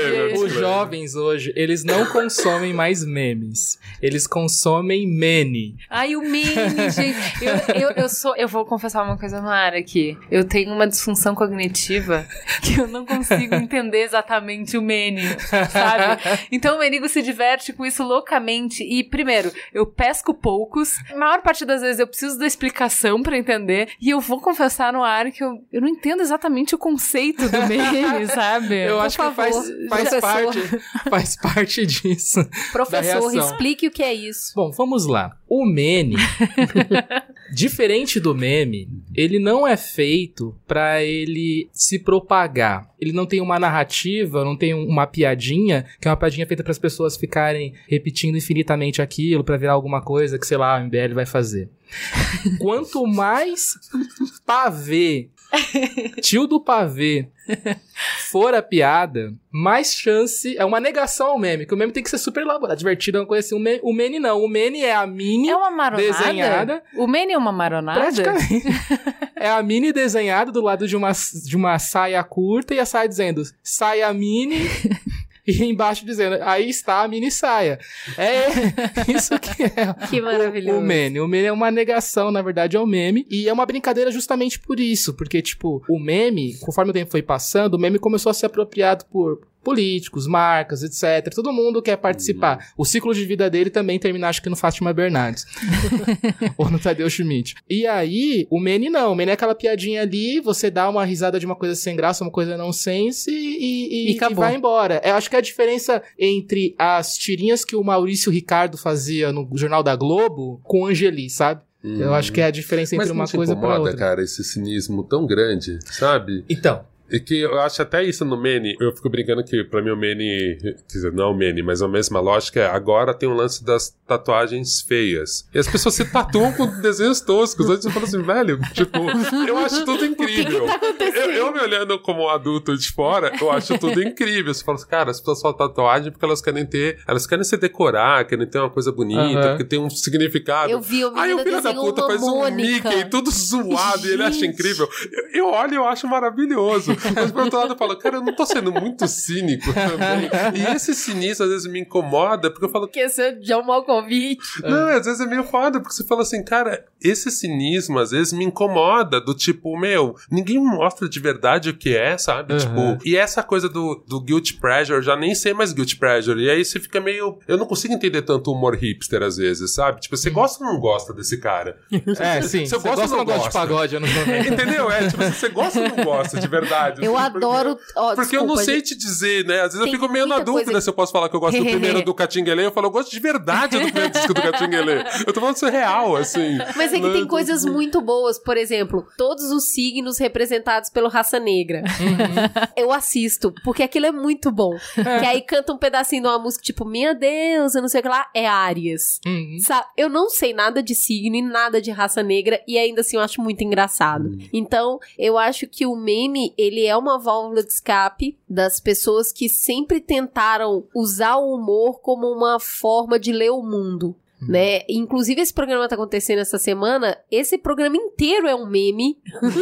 S4: os jovens hoje, eles não consomem mais memes. Eles consomem mene.
S1: Ai, o meme, gente. Eu, eu, eu sou. Eu vou confessar uma coisa no ar aqui. Eu tenho uma disfunção cognitiva que eu não consigo entender exatamente o mene, sabe? Então o Menigo se diverte com isso loucamente. E, primeiro, eu pesco poucos. A maior parte das vezes eu preciso da explicação pra entender. E eu vou confessar no ar que eu, eu não entendo exatamente o conceito do meme, sabe?
S4: Eu
S2: Por
S4: acho
S2: favor,
S4: que faz, faz,
S2: professor.
S4: parte, faz parte disso.
S2: Professor, explique o que é isso.
S4: Bom, vamos lá. O meme, diferente do meme, ele não é feito pra ele se propagar. Ele não tem uma narrativa, não tem uma piadinha, que é uma piadinha feita para as pessoas ficarem repetindo infinitamente aquilo pra virar alguma coisa que, sei lá, o MBL vai fazer. Quanto mais pavê, tio do pavê, for a piada, mais chance. É uma negação ao meme, que o meme tem que ser super elaborado, divertido, uma coisa assim. O, o meme não. O meme é a mini.
S1: É uma maronada?
S4: Desenhada.
S1: O meme é uma maronada?
S4: Praticamente. é a mini desenhada do lado de uma, de uma saia curta e a saia dizendo saia mini. E embaixo dizendo, aí está a mini saia. É isso que é
S2: Que maravilhoso.
S4: o meme. O meme é uma negação, na verdade, ao meme. E é uma brincadeira justamente por isso. Porque, tipo, o meme, conforme o tempo foi passando, o meme começou a ser apropriado por políticos, marcas, etc. Todo mundo quer participar. O ciclo de vida dele também termina, acho que no Fátima Bernardes. Ou no Tadeu Schmidt. E aí, o meme não. O meme é aquela piadinha ali, você dá uma risada de uma coisa sem graça, uma coisa não sense e, e,
S1: E acabou.
S4: vai embora. Eu acho que a diferença entre as tirinhas que o Maurício Ricardo fazia no Jornal da Globo com o Angeli, sabe? Eu acho que é a diferença entre
S5: Mas
S4: uma coisa para
S5: incomoda,
S4: outra.
S5: cara, esse cinismo tão grande, sabe?
S4: Então,
S5: E que eu acho até isso no Mene, eu fico brincando que pra mim o Mene, quer dizer, não é o Mene, mas a mesma lógica é, agora tem o lance das tatuagens feias. E as pessoas se tatuam com desenhos toscos. Antes eu falo assim, velho, tipo, eu acho tudo incrível.
S2: tá
S5: eu, eu me olhando como adulto de fora, eu acho tudo incrível. Você fala assim, cara, as pessoas falam tatuagem porque elas querem ter, elas querem se decorar, querem ter uma coisa bonita,
S4: Aham.
S5: porque tem um significado.
S2: Eu vi o
S5: Aí o filho da puta faz um
S2: Mônica.
S5: Mickey tudo zoado e ele acha
S2: Gente.
S5: incrível. Eu, eu olho e eu acho maravilhoso. Mas por outro lado eu falo, cara, eu não tô sendo muito cínico também. E esse cinismo às vezes me incomoda, porque eu falo,
S2: Porque seu John Malkovich.
S5: não, às vezes é meio foda, porque você fala assim, cara, esse cinismo às vezes me incomoda, do tipo, meu, ninguém mostra de verdade o que é, sabe?
S4: Uhum.
S5: Tipo, e essa coisa do, do guilt pleasure, eu já nem sei mais guilt pleasure, e aí você fica meio. Eu não consigo entender tanto o humor hipster às vezes, sabe? Tipo, você gosta ou não gosta desse cara?
S4: É, sim.
S5: Você
S4: Você
S5: gosta ou não
S4: não gosta de pagode anos 90?
S5: Entendeu? É, tipo, você gosta ou não gosta de verdade?
S2: Eu
S5: assim, porque-
S2: adoro. ó,
S5: Porque eu não
S2: desculpa,
S5: sei
S2: gente.
S5: te dizer, né? Às vezes eu
S2: Tem
S5: fico meio na dúvida
S2: coisa-
S5: se eu posso falar que eu gosto do primeiro do Catinguelê. Eu falo, eu gosto de verdade do primeiro disco do Catinguelê. Eu tô falando isso real, assim.
S2: Mas é que
S5: Né?
S2: tem coisas muito boas, por exemplo, todos os signos representados pelo Raça Negra. Eu assisto, porque aquilo é muito bom. que aí canta um pedacinho de uma música tipo, minha Deus, eu não sei o que lá, é Áries.
S4: Uhum.
S2: Sabe? Eu não sei nada de signo e nada de raça negra e ainda assim eu acho muito engraçado. Então, eu acho que o meme, ele é uma válvula de escape das pessoas que sempre tentaram usar o humor como uma forma de ler o mundo. Né? Inclusive, esse programa tá acontecendo essa semana. Esse programa inteiro é um meme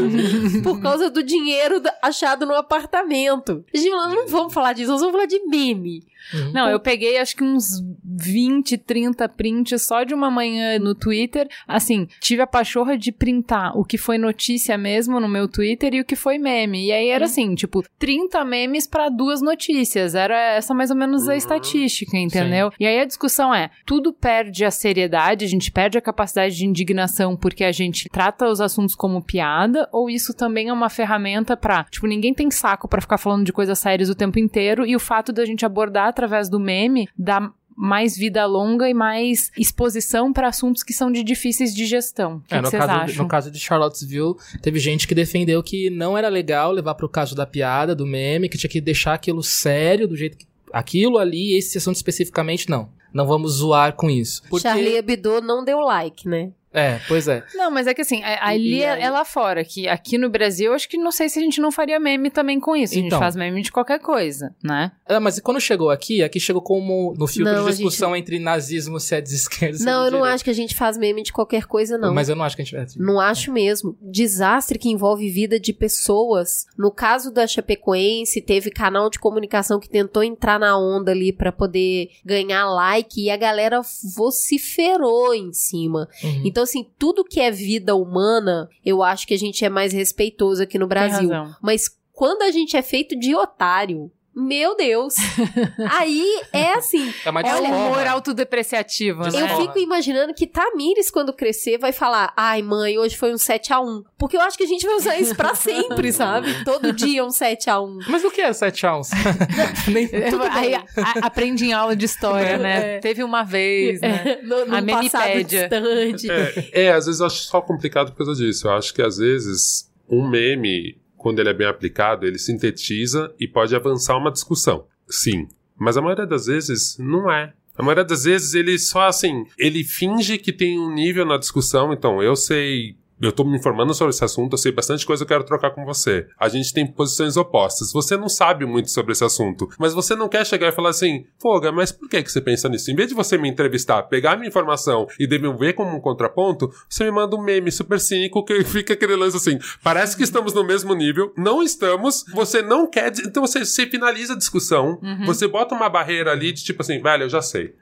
S2: por causa do dinheiro achado no apartamento. Gente, não vamos falar disso, nós vamos falar de meme.
S1: Não, eu peguei acho que uns 20, 30 prints só de uma manhã no Twitter. Assim, tive a pachorra de printar o que foi notícia mesmo no meu Twitter e o que foi meme. E aí era assim, tipo, 30 memes pra duas notícias. Era essa mais ou menos a estatística, entendeu? E aí a discussão é: tudo perde a seriedade, a gente perde a capacidade de indignação porque a gente trata os assuntos como piada, ou isso também é uma ferramenta pra, tipo, ninguém tem saco pra ficar falando de coisas sérias o tempo inteiro e o fato da gente abordar através do meme dá mais vida longa e mais exposição pra assuntos que são de difíceis de gestão. O que
S4: É,
S1: que
S4: no,
S1: vocês
S4: caso,
S1: acham?
S4: no caso de Charlottesville, teve gente que defendeu que não era legal levar pro caso da piada, do meme, que tinha que deixar aquilo sério, do jeito que. Aquilo ali, esse assunto especificamente, não. Não vamos zoar com isso. Porque...
S2: Charlie Hebdo não deu like, né?
S4: É, pois é.
S1: Não, mas é que assim, ali
S2: E aí?
S1: é, é lá fora, que aqui no Brasil, eu acho que não sei se a gente não faria meme também com isso. A gente
S4: Então.
S1: faz meme de qualquer coisa, né?
S4: Ah, mas e quando chegou aqui, aqui chegou como no filtro
S2: Não,
S4: de
S2: a
S4: discussão entre nazismo, se é de esquerda é
S2: Não, eu não acho que a gente faz meme de qualquer coisa, não.
S4: Mas eu não acho que a gente... é,
S2: Não acho mesmo. Desastre que envolve vida de pessoas. No caso da Chapecoense, teve canal de comunicação que tentou entrar na onda ali pra poder ganhar like e a galera vociferou em cima.
S4: Uhum.
S2: Então, assim, tudo que é vida humana, eu acho que a gente é mais respeitoso aqui no Brasil. Mas quando a gente é feito de otário, meu Deus. aí é assim.
S4: É uma
S1: É o
S4: desforra.
S1: humor autodepreciativo, né?
S2: Eu fico imaginando que Tamires, quando crescer, vai falar: ai, mãe, hoje foi um 7x1. Porque eu acho que a gente vai usar isso pra sempre, sabe? Todo dia um 7x1.
S4: Mas o que é 7 ounces? Nem tudo
S1: Aí a- aprende em aula de história, né?
S2: É.
S1: Teve uma vez, né?
S2: No, no
S1: A
S2: passado
S1: memipédia.
S2: distante.
S5: É, é, às vezes eu acho só complicado por causa disso. Eu acho que às vezes um meme, quando ele é bem aplicado, ele sintetiza e pode avançar uma discussão. Sim. Mas a maioria das vezes não é. A maioria das vezes ele só assim, ele finge que tem um nível na discussão, então eu sei. Eu tô me informando sobre esse assunto, eu sei bastante coisa, eu quero trocar com você. A gente tem posições opostas. Você não sabe muito sobre esse assunto, mas você não quer chegar e falar assim, Foga, mas por que, que você pensa nisso? Em vez de você me entrevistar, pegar minha informação e devolver como um contraponto, você me manda um meme super cínico que fica aquele lance assim, parece que estamos no mesmo nível, não estamos, você não quer, então você, você finaliza a discussão, você bota uma barreira ali de tipo assim, velho, eu já sei.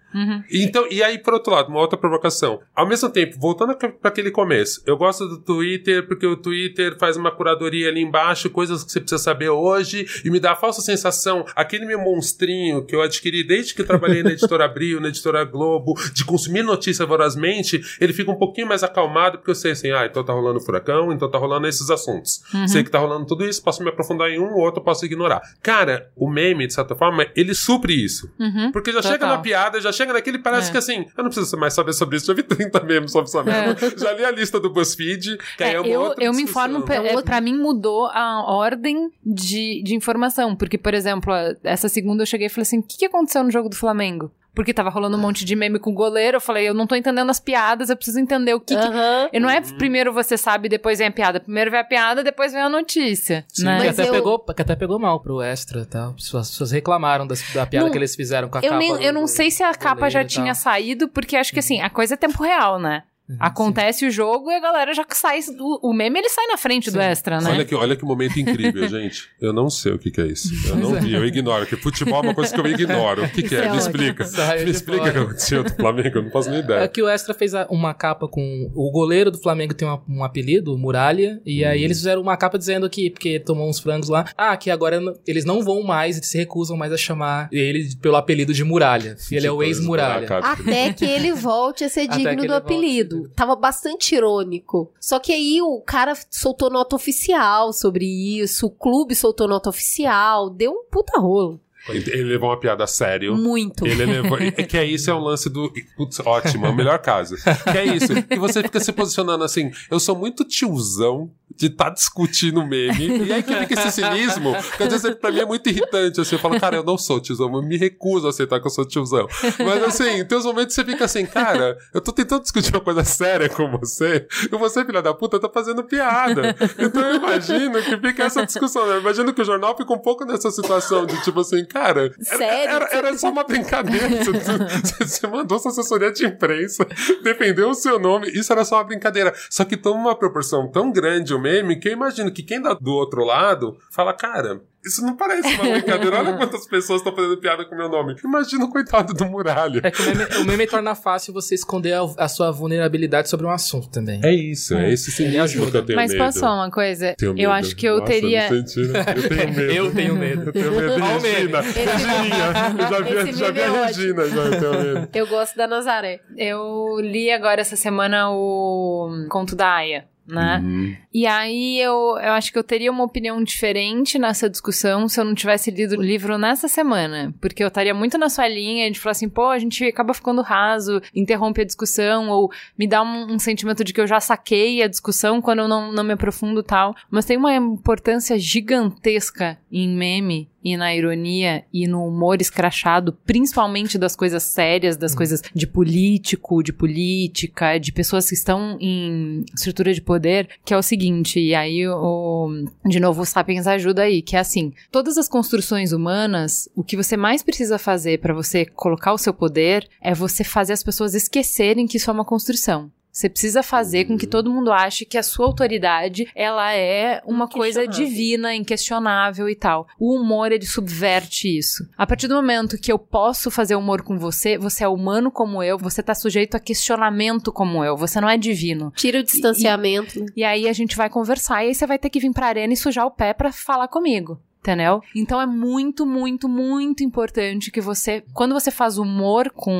S5: Então, e aí, por outro lado, uma outra provocação. Ao mesmo tempo, voltando para aquele começo, eu gosto do Twitter porque o Twitter faz uma curadoria ali embaixo, coisas que você precisa saber hoje, e me dá a falsa sensação, aquele meu monstrinho que eu adquiri desde que trabalhei na editora Abril, na editora Globo, de consumir notícia vorazmente, ele fica um pouquinho mais acalmado, porque eu sei assim, ah, então tá rolando furacão, então tá rolando esses assuntos. Sei que tá rolando tudo isso, posso me aprofundar em um ou outro, posso ignorar. Cara, o meme, de certa forma, ele supre isso.
S1: Uhum.
S5: Porque já
S1: Total.
S5: chega na piada, já chega naquele, parece
S1: É.
S5: que assim, eu não preciso mais saber sobre isso, já vi 30 memes sobre essa merda. Já li a lista do BuzzFeed, que aí
S1: É,
S5: é uma
S1: eu,
S5: outra
S1: eu me informo, pra, é, pra mim mudou a ordem de, de informação, porque, por exemplo, essa segunda eu cheguei e falei assim, o que, que aconteceu no jogo do Flamengo? Porque tava rolando um monte de meme com o goleiro, eu falei, eu não tô entendendo as piadas, eu preciso entender o que... que...
S2: Aham.
S1: E não é primeiro você sabe, depois vem a piada. Primeiro vem a piada, depois vem a notícia,
S4: Sim,
S1: né?
S4: que, até
S2: eu-
S4: pegou, que até pegou mal pro extra e tal. As pessoas, as pessoas reclamaram das- da piada
S1: Não,
S4: que eles fizeram com a
S1: Eu,
S4: capa.
S1: nem, eu não sei se a capa já tinha saído, porque acho que assim, a coisa é tempo real, né? Acontece o jogo e a galera já sai. O, o meme ele sai na frente do extra, né?
S5: Olha que, olha que momento incrível, gente. Eu não sei o que, que é isso. Eu não vi, eu ignoro. Porque futebol é uma coisa que eu ignoro. O que, que é?
S2: é
S5: Me explica. Me explica o que aconteceu do Flamengo. Eu não faço nem
S4: É
S5: ideia.
S4: que o Extra fez uma capa com. O goleiro do Flamengo tem uma- um apelido, Muralha. E aí eles fizeram uma capa dizendo que, porque tomou uns frangos lá, ah, que agora eles não vão mais, eles se recusam mais a chamar ele pelo apelido de Muralha. E ele é o ex-Muralha.
S5: cara.
S2: Até que ele volte a ser digno do apelido. Tava bastante irônico. Só que aí o cara soltou nota oficial sobre isso, o clube soltou nota oficial, deu um puta rolo.
S5: Ele levou uma piada a sério.
S2: Muito.
S5: Ele levou. É que é isso, é um lance do. Putz, ótimo, é o melhor caso. Que é isso. E você fica se posicionando assim. Eu sou muito tiozão de estar discutindo meme. E aí que fica esse cinismo. Que às vezes pra mim é muito irritante. Assim, eu falo, cara, eu não sou tiozão, eu me recuso a aceitar que eu sou tiozão. Mas assim, tem uns momentos que você fica assim, cara, eu tô tentando discutir uma coisa séria com você. E você, filha da puta, tá fazendo piada. Então eu imagino que fica essa discussão. né? Eu imagino que o jornal fica um pouco nessa situação de tipo assim, cara, era-
S2: Sério?
S5: Era, era só uma brincadeira. Você, você- você mandou sua assessoria de imprensa, defendeu o seu nome, isso era só uma brincadeira. Só que toma uma proporção tão grande o meme que eu imagino que quem dá do outro lado fala, cara. Isso não parece uma brincadeira. Olha quantas pessoas estão fazendo piada com o meu nome. Imagina o coitado do Muralha.
S4: É que o meme, o meme torna fácil você esconder a, a sua vulnerabilidade sobre um assunto também.
S5: É isso, é esse cinismo que eu tenho
S1: Mas
S5: medo.
S1: posso falar uma coisa?
S5: Tenho
S1: Eu
S5: medo.
S1: acho que eu
S5: Nossa,
S1: teria.
S5: Eu tenho medo.
S4: Eu tenho medo.
S5: Eu tenho medo. Regininha. Eu já vi,
S2: Esse
S5: já vi
S2: meme é
S5: a Regina, já eu tenho medo.
S2: Eu gosto da Nazaré.
S1: Eu li agora essa semana o Conto da Aya. Né?
S5: Uhum.
S1: E aí eu, eu acho que eu teria uma opinião diferente nessa discussão se eu não tivesse lido o livro nessa semana. Porque eu estaria muito na sua linha de falar assim, pô, a gente acaba ficando raso, interrompe a discussão, ou me dá um, um sentimento de que eu já saquei a discussão quando eu não, não me aprofundo tal. Mas tem uma importância gigantesca em meme e na ironia e no humor escrachado, principalmente das coisas sérias, das coisas de político, de política, de pessoas que estão em estrutura de poder, que é o seguinte, e aí o de novo o Sapiens ajuda aí, que é assim, todas as construções humanas, o que você mais precisa fazer para você colocar o seu poder é você fazer as pessoas esquecerem que isso é uma construção. Você precisa fazer com que todo mundo ache que a sua autoridade, ela é uma coisa divina, inquestionável e tal. O humor, ele subverte isso. A partir do momento que eu posso fazer humor com você, você é humano como eu, você tá sujeito a questionamento como eu, você não é divino.
S2: Tira o distanciamento. né?
S1: E aí a gente vai conversar e aí você vai ter que vir pra arena e sujar o pé pra falar comigo. Entendeu? Então é muito, muito, muito importante que você, quando você faz humor com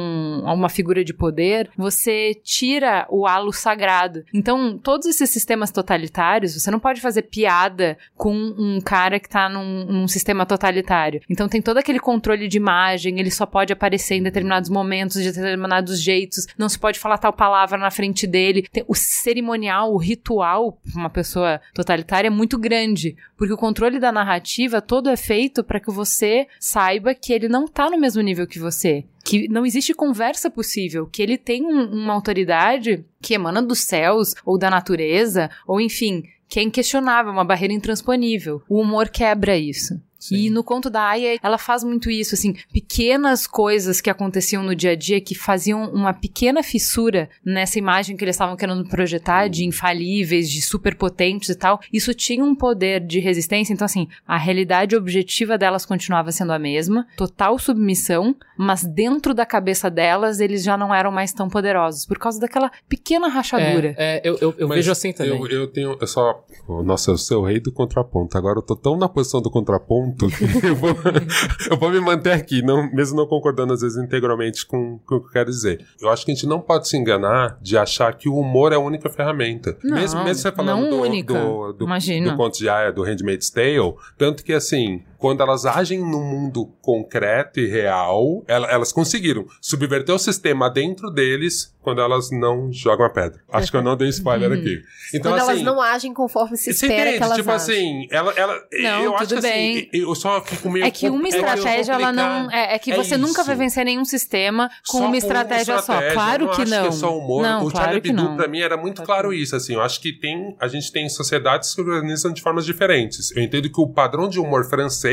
S1: uma figura de poder, você tira o halo sagrado. Então, todos esses sistemas totalitários, você não pode fazer piada com um cara que tá num, num sistema totalitário. Então, tem todo aquele controle de imagem, ele só pode aparecer em determinados momentos, de determinados jeitos, não se pode falar tal palavra na frente dele. O cerimonial, o ritual, uma pessoa totalitária, é muito grande, porque o controle da narrativa todo é feito para que você saiba que ele não tá no mesmo nível que você. Que não existe conversa possível, que ele tem um- uma autoridade que emana dos céus, ou da natureza, ou enfim, que é inquestionável, uma barreira intransponível. O humor quebra isso. E no conto da Aya, ela faz muito isso, assim, pequenas coisas que aconteciam no dia a dia que faziam uma pequena fissura nessa imagem que eles estavam querendo projetar de infalíveis, de superpotentes e tal. Isso tinha um poder de resistência, então assim, a realidade objetiva delas continuava sendo a mesma, total submissão, mas dentro da cabeça delas eles já não eram mais tão poderosos por causa daquela pequena rachadura.
S4: É, é, eu, eu, eu vejo assim também.
S5: Eu, eu tenho. Eu só. Nossa, eu sou o rei do contraponto. Agora eu tô tão na posição do contraponto que eu vou, eu vou me manter aqui, não, mesmo não concordando às vezes integralmente com, com o que eu quero dizer. Eu acho que a gente não pode se enganar de achar que o humor é a única ferramenta.
S1: Não,
S5: mesmo, mesmo você falando do,
S1: única.
S5: do, do,
S1: Imagina.
S5: do conto de Aya, do Handmaid's Tale, tanto que assim, quando elas agem no mundo concreto e real, ela- elas conseguiram subverter o sistema dentro deles quando elas não jogam a pedra. Acho que eu não dei spoiler aqui. Então,
S2: Quando
S5: assim,
S2: elas não agem conforme se
S5: você
S2: espera
S5: entende?
S2: que elas
S5: tipo
S2: agem.
S5: assim, ela, ela
S1: Não,
S5: eu acho que
S1: bem.
S5: assim, eu só fico meio
S1: É que uma estratégia, ela não. É, é que
S5: É
S1: você nunca vai vencer nenhum sistema com
S5: Só
S1: uma estratégia, só. Claro
S5: eu
S1: que
S5: acho
S1: não.
S5: Que é só humor.
S1: Não,
S5: o
S1: claro
S5: Charlie
S1: que
S5: Hebdo,
S1: não.
S5: pra mim, era muito
S1: Claro não.
S5: isso. Assim, eu acho que tem, a gente tem sociedades que se organizam de formas diferentes. Eu entendo que o padrão de humor francês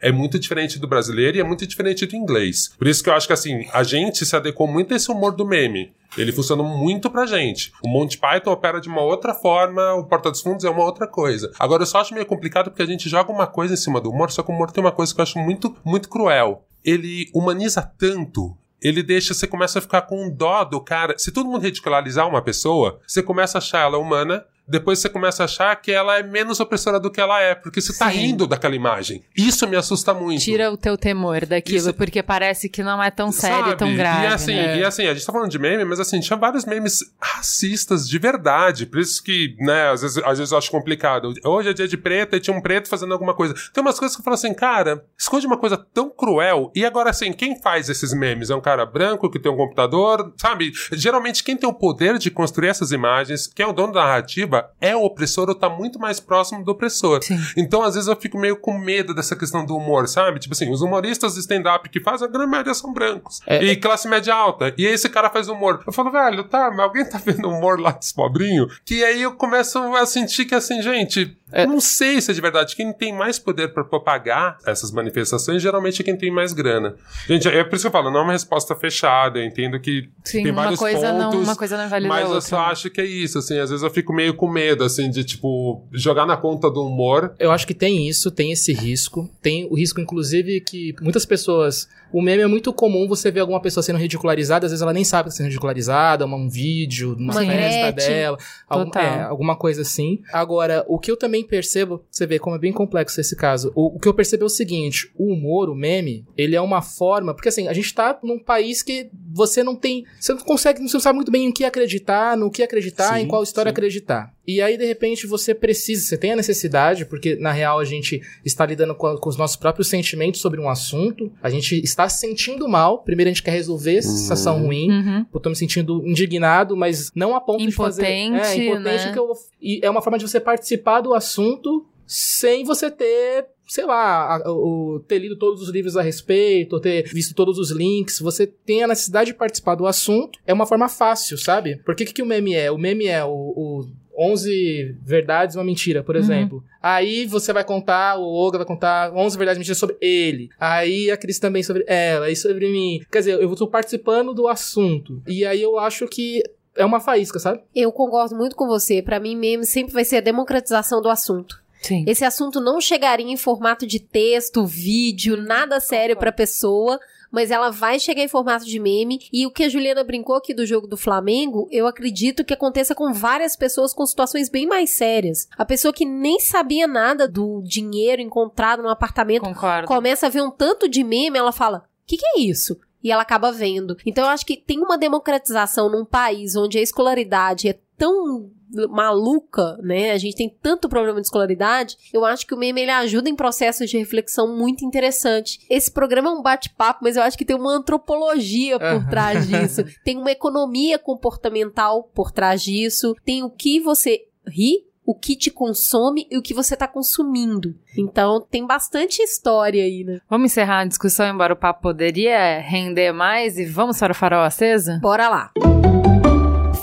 S5: é muito diferente do brasileiro e é muito diferente do inglês. Por isso que eu acho que, assim, a gente se adequou muito a esse humor do meme. Ele funciona muito pra gente. O Monty Python opera de uma outra forma, o Porta dos Fundos é uma outra coisa. Agora, eu só acho meio complicado porque a gente joga uma coisa em cima do humor, só que o humor tem uma coisa que eu acho muito, muito cruel. Ele humaniza tanto ele deixa, você começa a ficar com dó do cara. Se todo mundo ridicularizar uma pessoa, você começa a achar ela humana, depois você começa a achar que ela é menos opressora do que ela é, porque você tá
S1: Sim.
S5: rindo daquela imagem. Isso me assusta muito.
S1: Tira o teu temor daquilo,
S5: Isso-
S1: porque parece que não é tão sério,
S5: Sabe?
S1: tão grave.
S5: E assim,
S1: né?
S5: e assim, a gente tá falando de meme, mas assim, tinha vários memes racistas de verdade. Por isso que, né, às vezes, às vezes eu acho complicado. Hoje é dia de preto e tinha um preto fazendo alguma coisa. Tem umas coisas que eu falo assim, cara, esconde uma coisa tão cruel. E agora, assim, quem faz esses memes? É um cara branco que tem um computador, sabe? Geralmente, quem tem o poder de construir essas imagens, quem é o dono da narrativa, é o opressor ou tá muito mais próximo do opressor.
S1: Sim.
S5: Então, às vezes, eu fico meio com medo dessa questão do humor, sabe? Tipo assim, os humoristas de stand-up que fazem, a grande maioria são brancos.
S4: É.
S5: E classe média alta. E aí esse cara faz humor. Eu falo, velho, tá, mas alguém tá vendo humor lá dos pobrinhos? Que aí eu começo a sentir que, assim, gente,
S4: É.
S5: não sei se é de verdade. Quem tem mais poder pra propagar essas manifestações, geralmente é quem tem mais grana. Gente, é por isso que eu falo, não é uma resposta fechada. Eu entendo que
S1: Sim,
S5: tem
S1: uma
S5: vários
S1: coisa não-
S5: pontos.
S1: uma coisa não a
S5: Mas eu só acho que é isso, assim. Às vezes eu fico meio com medo, assim, de, tipo, jogar na conta do humor.
S4: Eu acho que tem isso, tem esse risco. Tem o risco, inclusive, que muitas pessoas. O meme é muito comum você ver alguma pessoa sendo ridicularizada, às vezes ela nem sabe que está sendo ridicularizada, uma- um vídeo, uma
S2: Uma
S4: festa dela, algum- é, alguma coisa assim. Agora, o que eu também percebo, você vê como é bem complexo esse caso. O, o que eu percebo é o seguinte: o humor, o meme, ele é uma forma. Porque assim, a gente tá num país que você não tem. Você não consegue, você não sabe muito bem em que acreditar, no que acreditar,
S5: Sim,
S4: em qual história
S5: sim.
S4: acreditar. E aí, de repente, você precisa, você tem a necessidade, porque na real a gente está lidando com, a- com os nossos próprios sentimentos sobre um assunto, a gente está se sentindo mal, primeiro a gente quer resolver essa
S5: Uhum.
S4: sensação ruim,
S1: Uhum.
S4: eu tô me sentindo indignado, mas não a ponto de fazer...
S1: Impotente,
S4: É, impotente
S1: né?
S4: que eu, e é uma forma de você participar do assunto sem você ter... Sei lá, a- o, ter lido todos os livros a respeito, ou ter visto todos os links, você tem a necessidade de participar do assunto, é uma forma fácil, sabe? Porque o que, que o meme é? O meme é o, o 11 verdades e uma mentira, por
S1: Uhum.
S4: exemplo. Aí você vai contar, o Olga vai contar 11 verdades e mentiras sobre ele. Aí a Cris também sobre ela, e sobre mim. Quer dizer, eu estou participando do assunto. E aí eu acho que é uma faísca, sabe?
S2: Eu concordo muito com você. Pra mim, meme sempre vai ser a democratização do assunto.
S1: Sim.
S2: Esse assunto não chegaria em formato de texto, vídeo, nada sério pra pessoa, mas ela vai chegar em formato de meme. E o que a Juliana brincou aqui do jogo do Flamengo, eu acredito que aconteça com várias pessoas com situações bem mais sérias. A pessoa que nem sabia nada do dinheiro encontrado no apartamento
S1: Concordo.
S2: começa a ver um tanto de meme, ela fala: "O que, que é isso?" E ela acaba vendo. Então eu acho que tem uma democratização num país onde a escolaridade é tão maluca, né? A gente tem tanto problema de escolaridade. Eu acho que o meme ele ajuda em processos de reflexão muito interessante. Esse programa é um bate-papo, mas eu acho que tem uma antropologia por
S4: Aham.
S2: trás disso. Tem uma economia comportamental por trás disso. Tem o que você ri o que te consome e o que você tá consumindo. Então, tem bastante história aí, né?
S1: Vamos encerrar a discussão, embora o papo poderia render mais, e vamos para o farol aceso?
S2: Bora lá.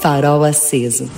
S3: Farol aceso.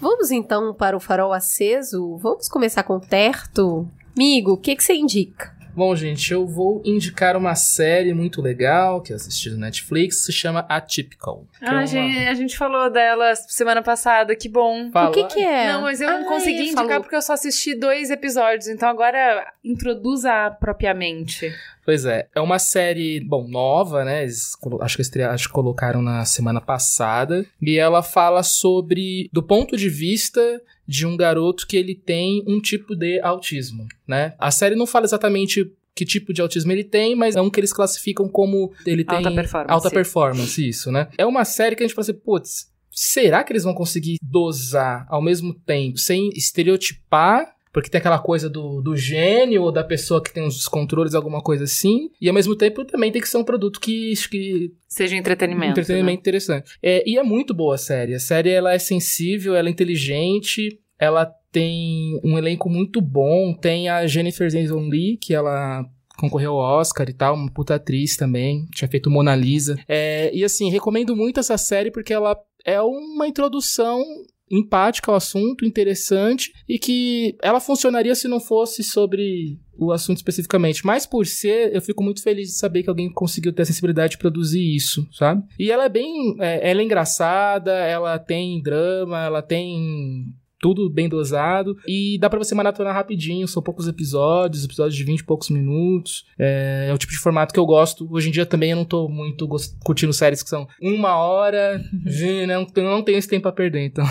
S2: Vamos então para o farol aceso. Vamos começar com o Terto. Amigo, o que, que você indica?
S4: Bom, gente, eu vou indicar uma série muito legal que eu assisti no Netflix, se chama Atypical. que é
S1: Ah,
S4: uma-
S1: gente, a gente falou dela semana passada, que bom.
S4: Fala-
S2: O que, que é?
S1: Não, mas eu não
S2: Ah,
S1: consegui
S2: ele
S1: indicar
S2: falou.
S1: porque eu só assisti dois episódios, então agora introduza propriamente.
S4: Pois é, é uma série, bom, nova, né? Eles acho que estrearam, acho que colocaram na semana passada. E ela fala sobre, do ponto de vista de um garoto que ele tem um tipo de autismo, né? A série não fala exatamente que tipo de autismo ele tem, mas é um que eles classificam como ele tem
S1: Alta performance.
S4: alta performance, isso, né? É uma série que a gente fala assim, putz, será que eles vão conseguir dosar ao mesmo tempo sem estereotipar porque tem aquela coisa do, do gênio ou da pessoa que tem uns descontroles, alguma coisa assim. E ao mesmo tempo também tem que ser um produto que, que
S1: Seja entretenimento.
S4: entretenimento interessante. É, e é muito boa a série. A série ela é sensível, ela é inteligente, ela tem um elenco muito bom. Tem a Jennifer Jason Lee, que ela concorreu ao Oscar e tal, uma puta atriz também, tinha feito Mona Lisa. É, e assim, recomendo muito essa série porque ela é uma introdução empática ao assunto, interessante e que ela funcionaria se não fosse sobre o assunto especificamente. Mas por ser, eu fico muito feliz de saber que alguém conseguiu ter a sensibilidade de produzir isso, sabe? E ela é bem. É, ela é engraçada, ela tem drama, ela tem tudo bem dosado. E dá pra você maratonar rapidinho, são poucos episódios, episódios de 20 e poucos minutos. É, é, o tipo de formato que eu gosto. Hoje em dia também eu não tô muito curtindo séries que são uma hora, não, não tenho esse tempo pra perder, então.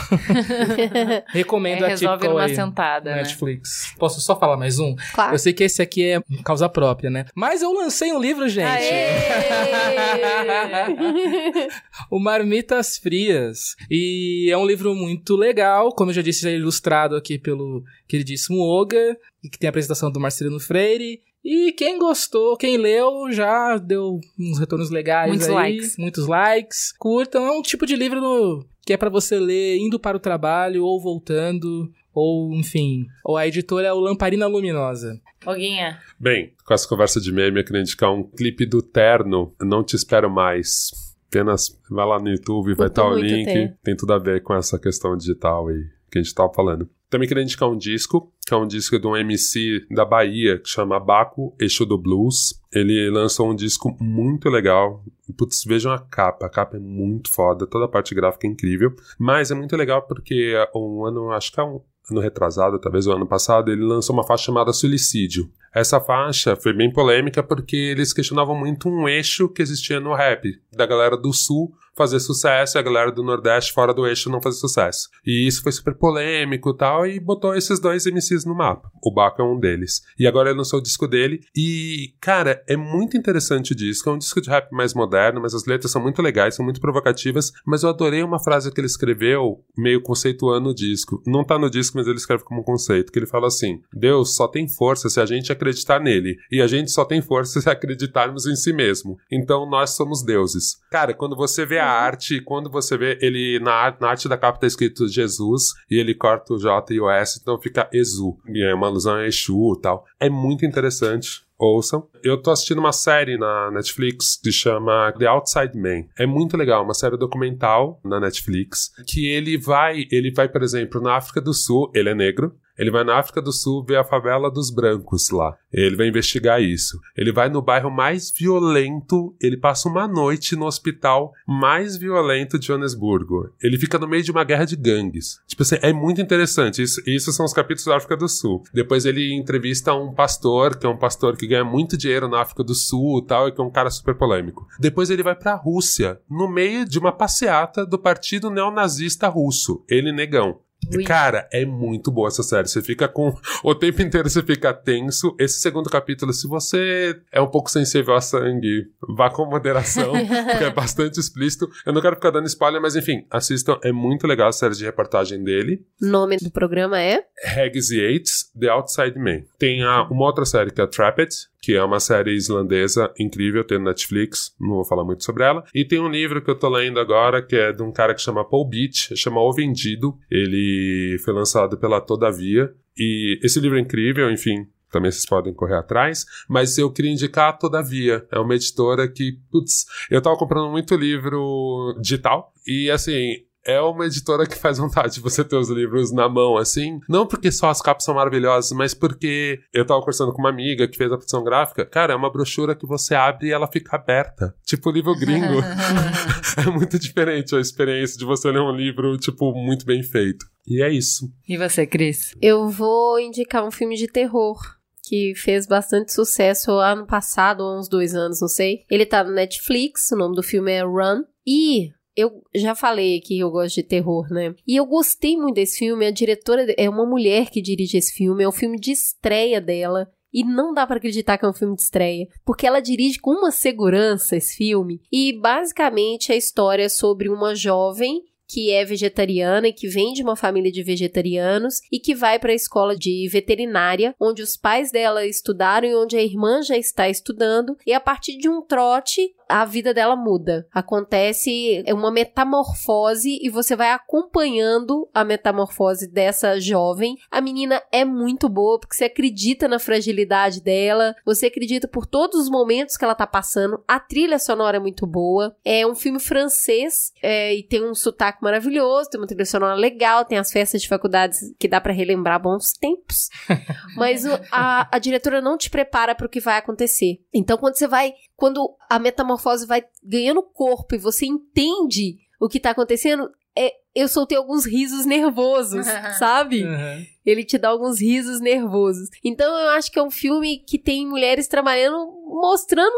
S4: Recomendo
S1: é,
S4: a
S1: resolve numa
S4: aí,
S1: sentada, né?
S4: Netflix. Posso só falar mais um?
S2: Claro.
S4: Eu sei que esse aqui é causa própria, né? Mas eu lancei um livro, gente. o Marmitas Frias. E é um livro muito legal, como eu já disse, é ilustrado aqui pelo queridíssimo Oga, e que tem a apresentação do Marcelino Freire. E quem gostou, quem leu, já deu uns retornos legais
S1: Muitos
S4: aí.
S1: likes.
S4: Muitos likes. Curtam. É um tipo de livro no- que é pra você ler indo para o trabalho ou voltando. Ou, enfim. Ou a editora é o Lamparina Luminosa.
S1: Oguinha.
S5: Bem, com essa conversa de meme, eu queria indicar um clipe do Terno, Não Te Espero Mais. Apenas vai lá no YouTube, vai estar o
S2: muito
S5: link.
S2: ter.
S5: Tem tudo a ver com essa questão digital aí que a gente tava falando. Também queria indicar um disco, que é um disco de um MC da Bahia, que chama Baco Eixo do Blues. Ele lançou um disco muito legal. Putz, vejam a capa. A capa é muito foda, toda a parte gráfica é incrível. Mas é muito legal porque um ano, acho que é um ano retrasado, talvez o ano passado, ele lançou uma faixa chamada Suicídio. Essa faixa foi bem polêmica porque eles questionavam muito um eixo que existia no rap, da galera do sul fazer sucesso e a galera do Nordeste fora do eixo não fazer sucesso. E isso foi super polêmico e tal, e botou esses dois MCs no mapa. O Baco é um deles. E agora ele lançou o disco dele, e, cara, é muito interessante o disco. É um disco de rap mais moderno, mas as letras são muito legais, são muito provocativas, mas eu adorei uma frase que ele escreveu, meio conceituando o disco. Não tá no disco, mas ele escreve como um conceito, que ele fala assim, Deus só tem força se a gente acreditar nele, e a gente só tem força se acreditarmos em si mesmo. Então nós somos deuses. Cara, quando você vê a arte, quando você vê ele na, na arte da capa tá escrito Jesus e ele corta o J e o S, então fica Exu. E é uma alusão a Exu e tal. É muito interessante. Ouçam. Eu tô assistindo uma série na Netflix que chama The Outside Man. É muito legal, uma série documental na Netflix que ele vai, ele vai, por exemplo, na África do Sul, ele é negro, ele vai na África do Sul ver a favela dos brancos lá. Ele vai investigar isso. Ele vai no bairro mais violento, ele passa uma noite no hospital mais violento de Joanesburgo. Ele fica no meio de uma guerra de gangues. Tipo assim, é muito interessante. Isso, isso são os capítulos da África do Sul. Depois ele entrevista um pastor, que é um pastor que ganha muito dinheiro na África do Sul e tal, e que é um cara super polêmico. Depois ele vai pra Rússia, no meio de uma passeata do Partido Neonazista Russo. Ele negão.
S1: Ui.
S5: Cara, é muito boa essa série. Você fica com. O tempo inteiro você fica tenso. Esse segundo capítulo, se você é um pouco sensível a sangue, vá com moderação, porque é bastante explícito. Eu não quero ficar dando spoiler, mas enfim, assistam. É muito legal a série de reportagem dele.
S2: Nome do programa é?
S5: Hags e Yates, The Outside Man. Tem a, uma outra série que é Trapped, que é uma série islandesa incrível, tem no Netflix, não vou falar muito sobre ela. E tem um livro que eu tô lendo agora, que é de um cara que chama Paul Beach, chama O Vendido. Ele foi lançado pela Todavia. E esse livro é incrível, enfim, também vocês podem correr atrás, mas eu queria indicar Todavia. É uma editora que, putz, eu tava comprando muito livro digital e assim. É uma editora que faz vontade de você ter os livros na mão, assim. Não porque só as capas são maravilhosas, mas porque eu tava conversando com uma amiga que fez a produção gráfica. Cara, é uma brochura que você abre e ela fica aberta. Tipo livro gringo. é muito diferente a experiência de você ler um livro, tipo, muito bem feito. E é isso.
S1: E você, Cris?
S2: Eu vou indicar um filme de terror que fez bastante sucesso ano passado, ou uns dois anos, não sei. Ele tá no Netflix, o nome do filme é Run. E eu já falei que eu gosto de terror, né? E eu gostei muito desse filme. A diretora é uma mulher que dirige esse filme, é o filme de estreia dela. E não dá pra acreditar que é um filme de estreia, porque ela dirige com uma segurança esse filme. E basicamente a história é sobre uma jovem que é vegetariana e que vem de uma família de vegetarianos e que vai para a escola de veterinária, onde os pais dela estudaram e onde a irmã já está estudando, e a partir de um trote a vida dela muda. Acontece uma metamorfose e você vai acompanhando a metamorfose dessa jovem. A menina é muito boa porque você acredita na fragilidade dela, você acredita por todos os momentos que ela tá passando. A trilha sonora é muito boa. É um filme francês é, e tem um sotaque maravilhoso, tem uma trilha sonora legal, tem as festas de faculdades que dá pra relembrar bons tempos. Mas o- a, a diretora não te prepara para o que vai acontecer. Então, quando você vai. Quando a metamorfose vai ganhando corpo e você entende o que tá acontecendo, é, eu soltei alguns risos nervosos, sabe?
S4: Uhum.
S2: Ele te dá alguns risos nervosos. Então eu acho que é um filme que tem mulheres trabalhando, mostrando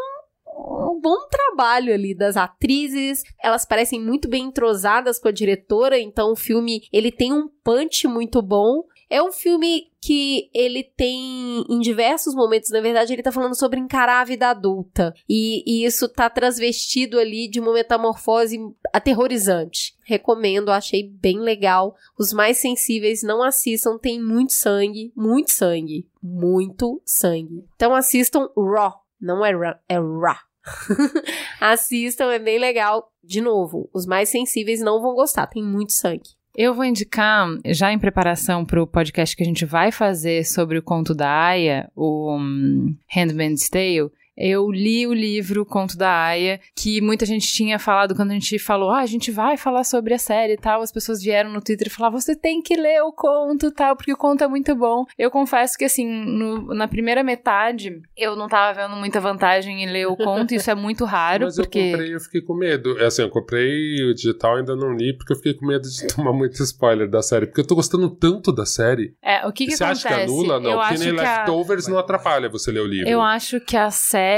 S2: um, bom trabalho ali das atrizes. Elas parecem muito bem entrosadas com a diretora, então o filme ele tem um punch muito bom. É um filme que ele tem, em diversos momentos, na verdade, ele tá falando sobre encarar a vida adulta. E, e isso tá transvestido ali de uma metamorfose aterrorizante. Recomendo, achei bem legal. Os mais sensíveis não assistam, tem muito sangue, muito sangue, muito sangue. Então assistam Raw, não é Raw, é Raw. assistam, é bem legal. De novo, os mais sensíveis não vão gostar, tem muito sangue.
S1: Eu vou indicar, já em preparação para o podcast que a gente vai fazer sobre o conto da Aya, o um, Handmaid's Tale, eu li o livro Conto da Aya, que muita gente tinha falado quando a gente falou, ah, a gente vai falar sobre a série e tal. As pessoas vieram no Twitter e falaram, você tem que ler o conto e tal, porque o conto é muito bom. Eu confesso que, assim, no- na primeira metade, eu não tava vendo muita vantagem em ler o conto, isso é muito raro,
S5: Mas eu
S1: porque.
S5: comprei e eu fiquei com medo. É assim, eu comprei o digital ainda não li porque eu fiquei com medo de tomar muito spoiler da série. Porque eu tô gostando tanto da série.
S1: É, o que que
S5: você
S1: acontece?
S5: acha que anula? Não,
S1: eu acho
S5: nem
S1: que a...
S5: Leftovers não atrapalha você ler o livro.
S1: Eu acho que a série,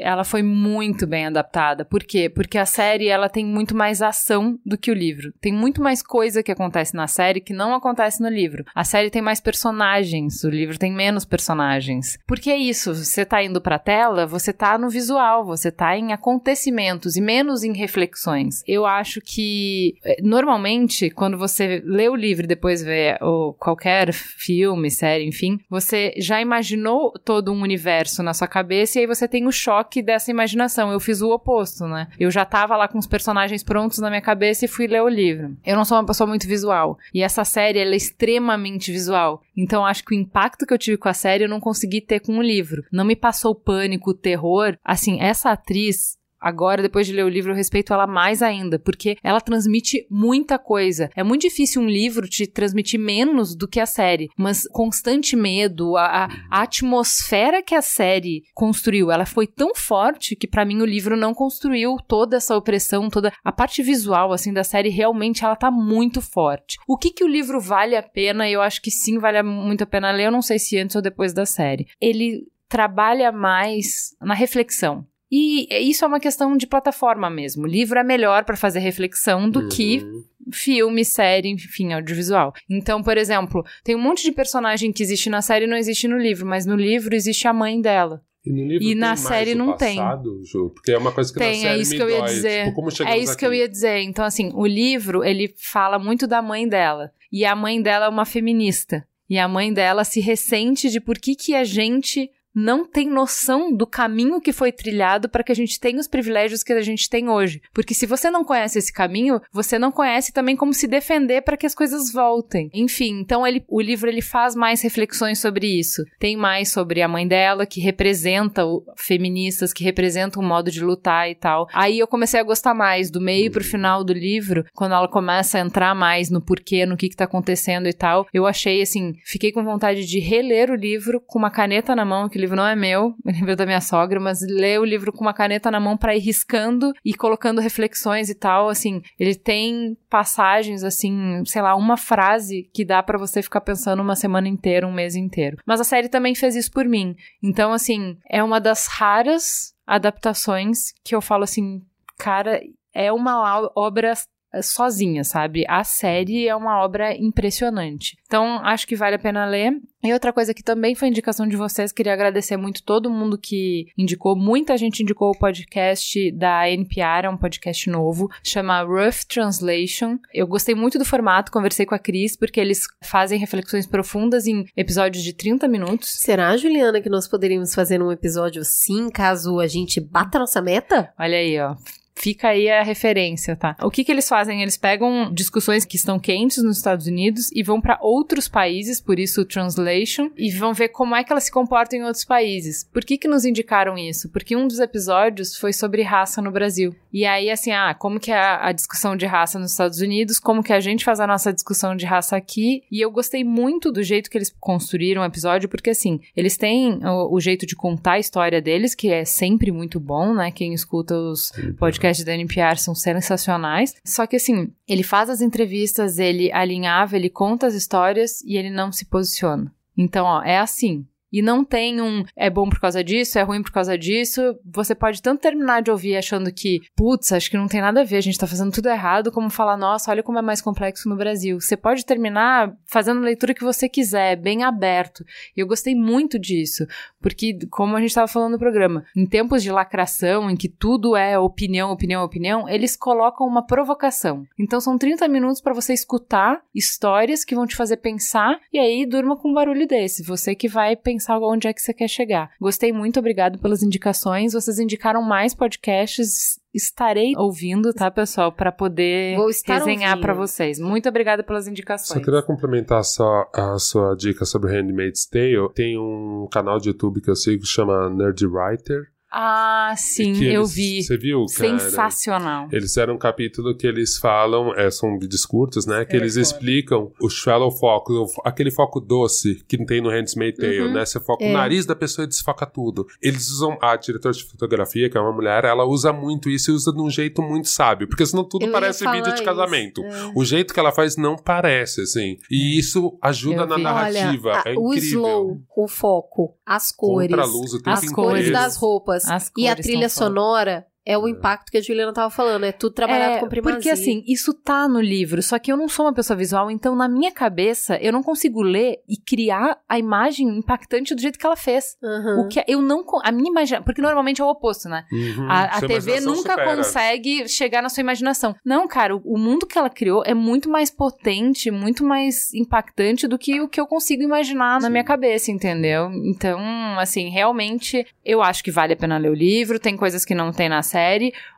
S1: ela foi muito bem adaptada. Por quê? Porque a série, ela tem muito mais ação do que o livro. Tem muito mais coisa que acontece na série que não acontece no livro. A série tem mais personagens, o livro tem menos personagens. Porque é isso, você tá indo pra tela, você tá no visual, você tá em acontecimentos e menos em reflexões. Eu acho que, eh, normalmente, quando você lê o livro e depois vê o, qualquer filme, série, enfim, você já imaginou todo um universo na sua cabeça e aí você tem o choque dessa imaginação. Eu fiz o oposto, né? Eu já tava lá com os personagens prontos na minha cabeça e fui ler o livro. Eu não sou uma pessoa muito visual. E essa série, ela é extremamente visual. Então, acho que o impacto que eu tive com a série eu não consegui ter com o livro. Não me passou pânico, terror. Assim, essa atriz, Agora, depois de ler o livro, eu respeito ela mais ainda, porque ela transmite muita coisa. É muito difícil um livro te transmitir menos do que a série, mas constante medo, a, a- atmosfera que a série construiu, ela foi tão forte que pra mim o livro não construiu toda essa opressão, toda a parte visual assim da série realmente ela tá muito forte. O que que o livro vale a pena? Eu acho que sim vale muito a pena ler, eu não sei se antes ou depois da série. Ele trabalha mais na reflexão. E isso é uma questão de plataforma mesmo. O livro é melhor pra fazer reflexão do que
S5: Uhum.
S1: filme, série, enfim, audiovisual. Então, por exemplo, tem um monte de personagem que existe na série e não existe no livro, mas no livro existe a mãe dela.
S5: E, no livro
S1: E
S5: tem
S1: na série não tem.
S5: passado, Ju? Porque é uma coisa que na
S1: Tem,
S5: série
S1: é isso que eu ia
S5: dói.
S1: dizer.
S5: Tipo,
S1: É isso que eu
S5: aqui?
S1: ia dizer. Então, assim, o livro, ele fala muito da mãe dela. E a mãe dela é uma feminista. E a mãe dela se ressente de por que, que a gente não tem noção do caminho que foi trilhado para que a gente tenha os privilégios que a gente tem hoje. Porque se você não conhece esse caminho, você não conhece também como se defender para que as coisas voltem. Enfim, então ele, o livro ele faz mais reflexões sobre isso. Tem mais sobre a mãe dela, que representa o, feministas, que representa um modo de lutar e tal. Aí eu comecei a gostar mais do meio pro final do livro, quando ela começa a entrar mais no porquê, no que que tá acontecendo e tal. Eu achei assim, fiquei com vontade de reler o livro com uma caneta na mão, que livro não é meu, o livro é da minha sogra, mas ler o livro com uma caneta na mão para ir riscando e colocando reflexões e tal, assim, ele tem passagens assim, sei lá, uma frase que dá para você ficar pensando uma semana inteira, um mês inteiro. Mas a série também fez isso por mim. Então, assim, é uma das raras adaptações que eu falo assim, cara, é uma obra sozinha, sabe? A série é uma obra impressionante. Então, acho que vale a pena ler. E outra coisa que também foi indicação de vocês, queria agradecer muito todo mundo que indicou. Muita gente indicou o podcast da NPR, é um podcast novo, chama Rough Translation. Eu gostei muito do formato, conversei com a Cris, porque eles fazem reflexões profundas em episódios de 30 minutos.
S2: Será, Juliana, que nós poderíamos fazer um episódio sim, caso a gente bata a nossa meta?
S1: Olha aí, ó. Fica aí a referência, tá? O que que eles fazem? Eles pegam discussões que estão quentes nos Estados Unidos e vão para outros países, por isso o translation, e vão ver como é que elas se comportam em outros países. Por que que nos indicaram isso? Porque um dos episódios foi sobre raça no Brasil. E aí, assim, ah, como que é a, discussão de raça nos Estados Unidos, como que a gente faz a nossa discussão de raça aqui, e eu gostei muito do jeito que eles construíram o episódio, porque assim, eles têm o, o jeito de contar a história deles, que é sempre muito bom, né? Quem escuta os podcasts da NPR são sensacionais. Só que assim, ele faz as entrevistas, ele alinhava, ele conta as histórias e ele não se posiciona. Então, ó, é assim. E não tem um é bom por causa disso, é ruim por causa disso. Você pode tanto terminar de ouvir achando que, putz, acho que não tem nada a ver, a gente tá fazendo tudo errado, como falar, nossa, olha como é mais complexo no Brasil. Você pode terminar fazendo a leitura que você quiser, bem aberto. E eu gostei muito disso, porque, como a gente tava falando no programa, em tempos de lacração, em que tudo é opinião, opinião, opinião, eles colocam uma provocação. Então são 30 minutos para você escutar histórias que vão te fazer pensar, e aí durma com um barulho desse. Você que vai pensar onde é que você quer chegar. Gostei muito, obrigado pelas indicações. Vocês indicaram mais podcasts estarei ouvindo, tá, pessoal, para poder
S2: Vou estar
S1: resenhar
S2: ouvindo.
S1: para vocês. Muito obrigada pelas
S5: Só
S1: indicações.
S5: queria complementar só a sua dica sobre Handmaid's Tale. Tem um canal de YouTube que eu sigo que chama Nerd Writer.
S1: Ah, sim, eu
S5: eles-
S1: vi.
S5: Você viu, cara?
S1: Sensacional.
S5: Eles fizeram um capítulo que eles falam, é, são vídeos curtos, né? Que eles explicam o shallow focus, o- aquele foco doce que tem no Handmaid's Tale,
S2: Uhum.
S5: né? Você foca
S2: É.
S5: o nariz da pessoa e desfoca tudo. Eles usam, a diretora de fotografia, que é uma mulher, ela usa muito isso e usa de um jeito muito sábio, porque senão tudo
S2: Eu
S5: parece vídeo de
S2: isso,
S5: casamento.
S2: é.
S5: O jeito que ela faz não parece, assim. E isso ajuda
S1: Eu
S5: na
S1: vi.
S5: narrativa.
S2: Olha,
S5: é
S2: a- o
S5: incrível.
S2: slow, o foco, as cores,
S5: Contra-luz o tempo
S1: As
S2: cores das roupas.
S1: As
S2: e a trilha sonora é o impacto que a Juliana tava falando, é tudo trabalhado
S1: É,
S2: com primazia.
S1: Porque assim, isso tá no livro, só que eu não sou uma pessoa visual, então na minha cabeça eu não consigo ler e criar a imagem impactante do jeito que ela fez.
S2: Aham.
S1: O que eu não a minha imagem, porque normalmente é o oposto, né?
S5: Uhum.
S1: A, a TV
S5: imaginação
S1: nunca
S5: supera.
S1: consegue chegar na sua imaginação. Não, cara, o, o mundo que ela criou é muito mais potente, muito mais impactante do que o que eu consigo imaginar na
S5: Sim.
S1: minha cabeça, entendeu? Então, assim, realmente eu acho que vale a pena ler o livro. Tem coisas que não tem na série,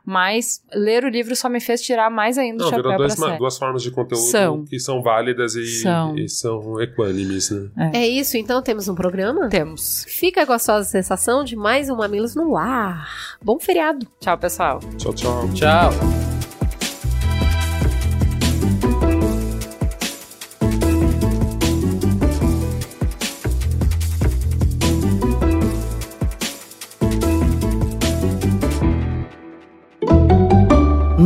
S1: mas ler o livro só me fez tirar mais ainda o
S5: Não,
S1: chapéu
S5: virou
S1: pra
S5: dois ma-
S1: série.
S5: duas formas de conteúdo
S1: São.
S5: que são válidas e
S1: São.
S5: e são equânimes, né?
S2: É isso, então temos um programa?
S1: Temos.
S2: Fica a gostosa sensação de mais um Mamilos no ar. Bom feriado.
S1: Tchau, pessoal.
S5: Tchau, tchau.
S4: Tchau.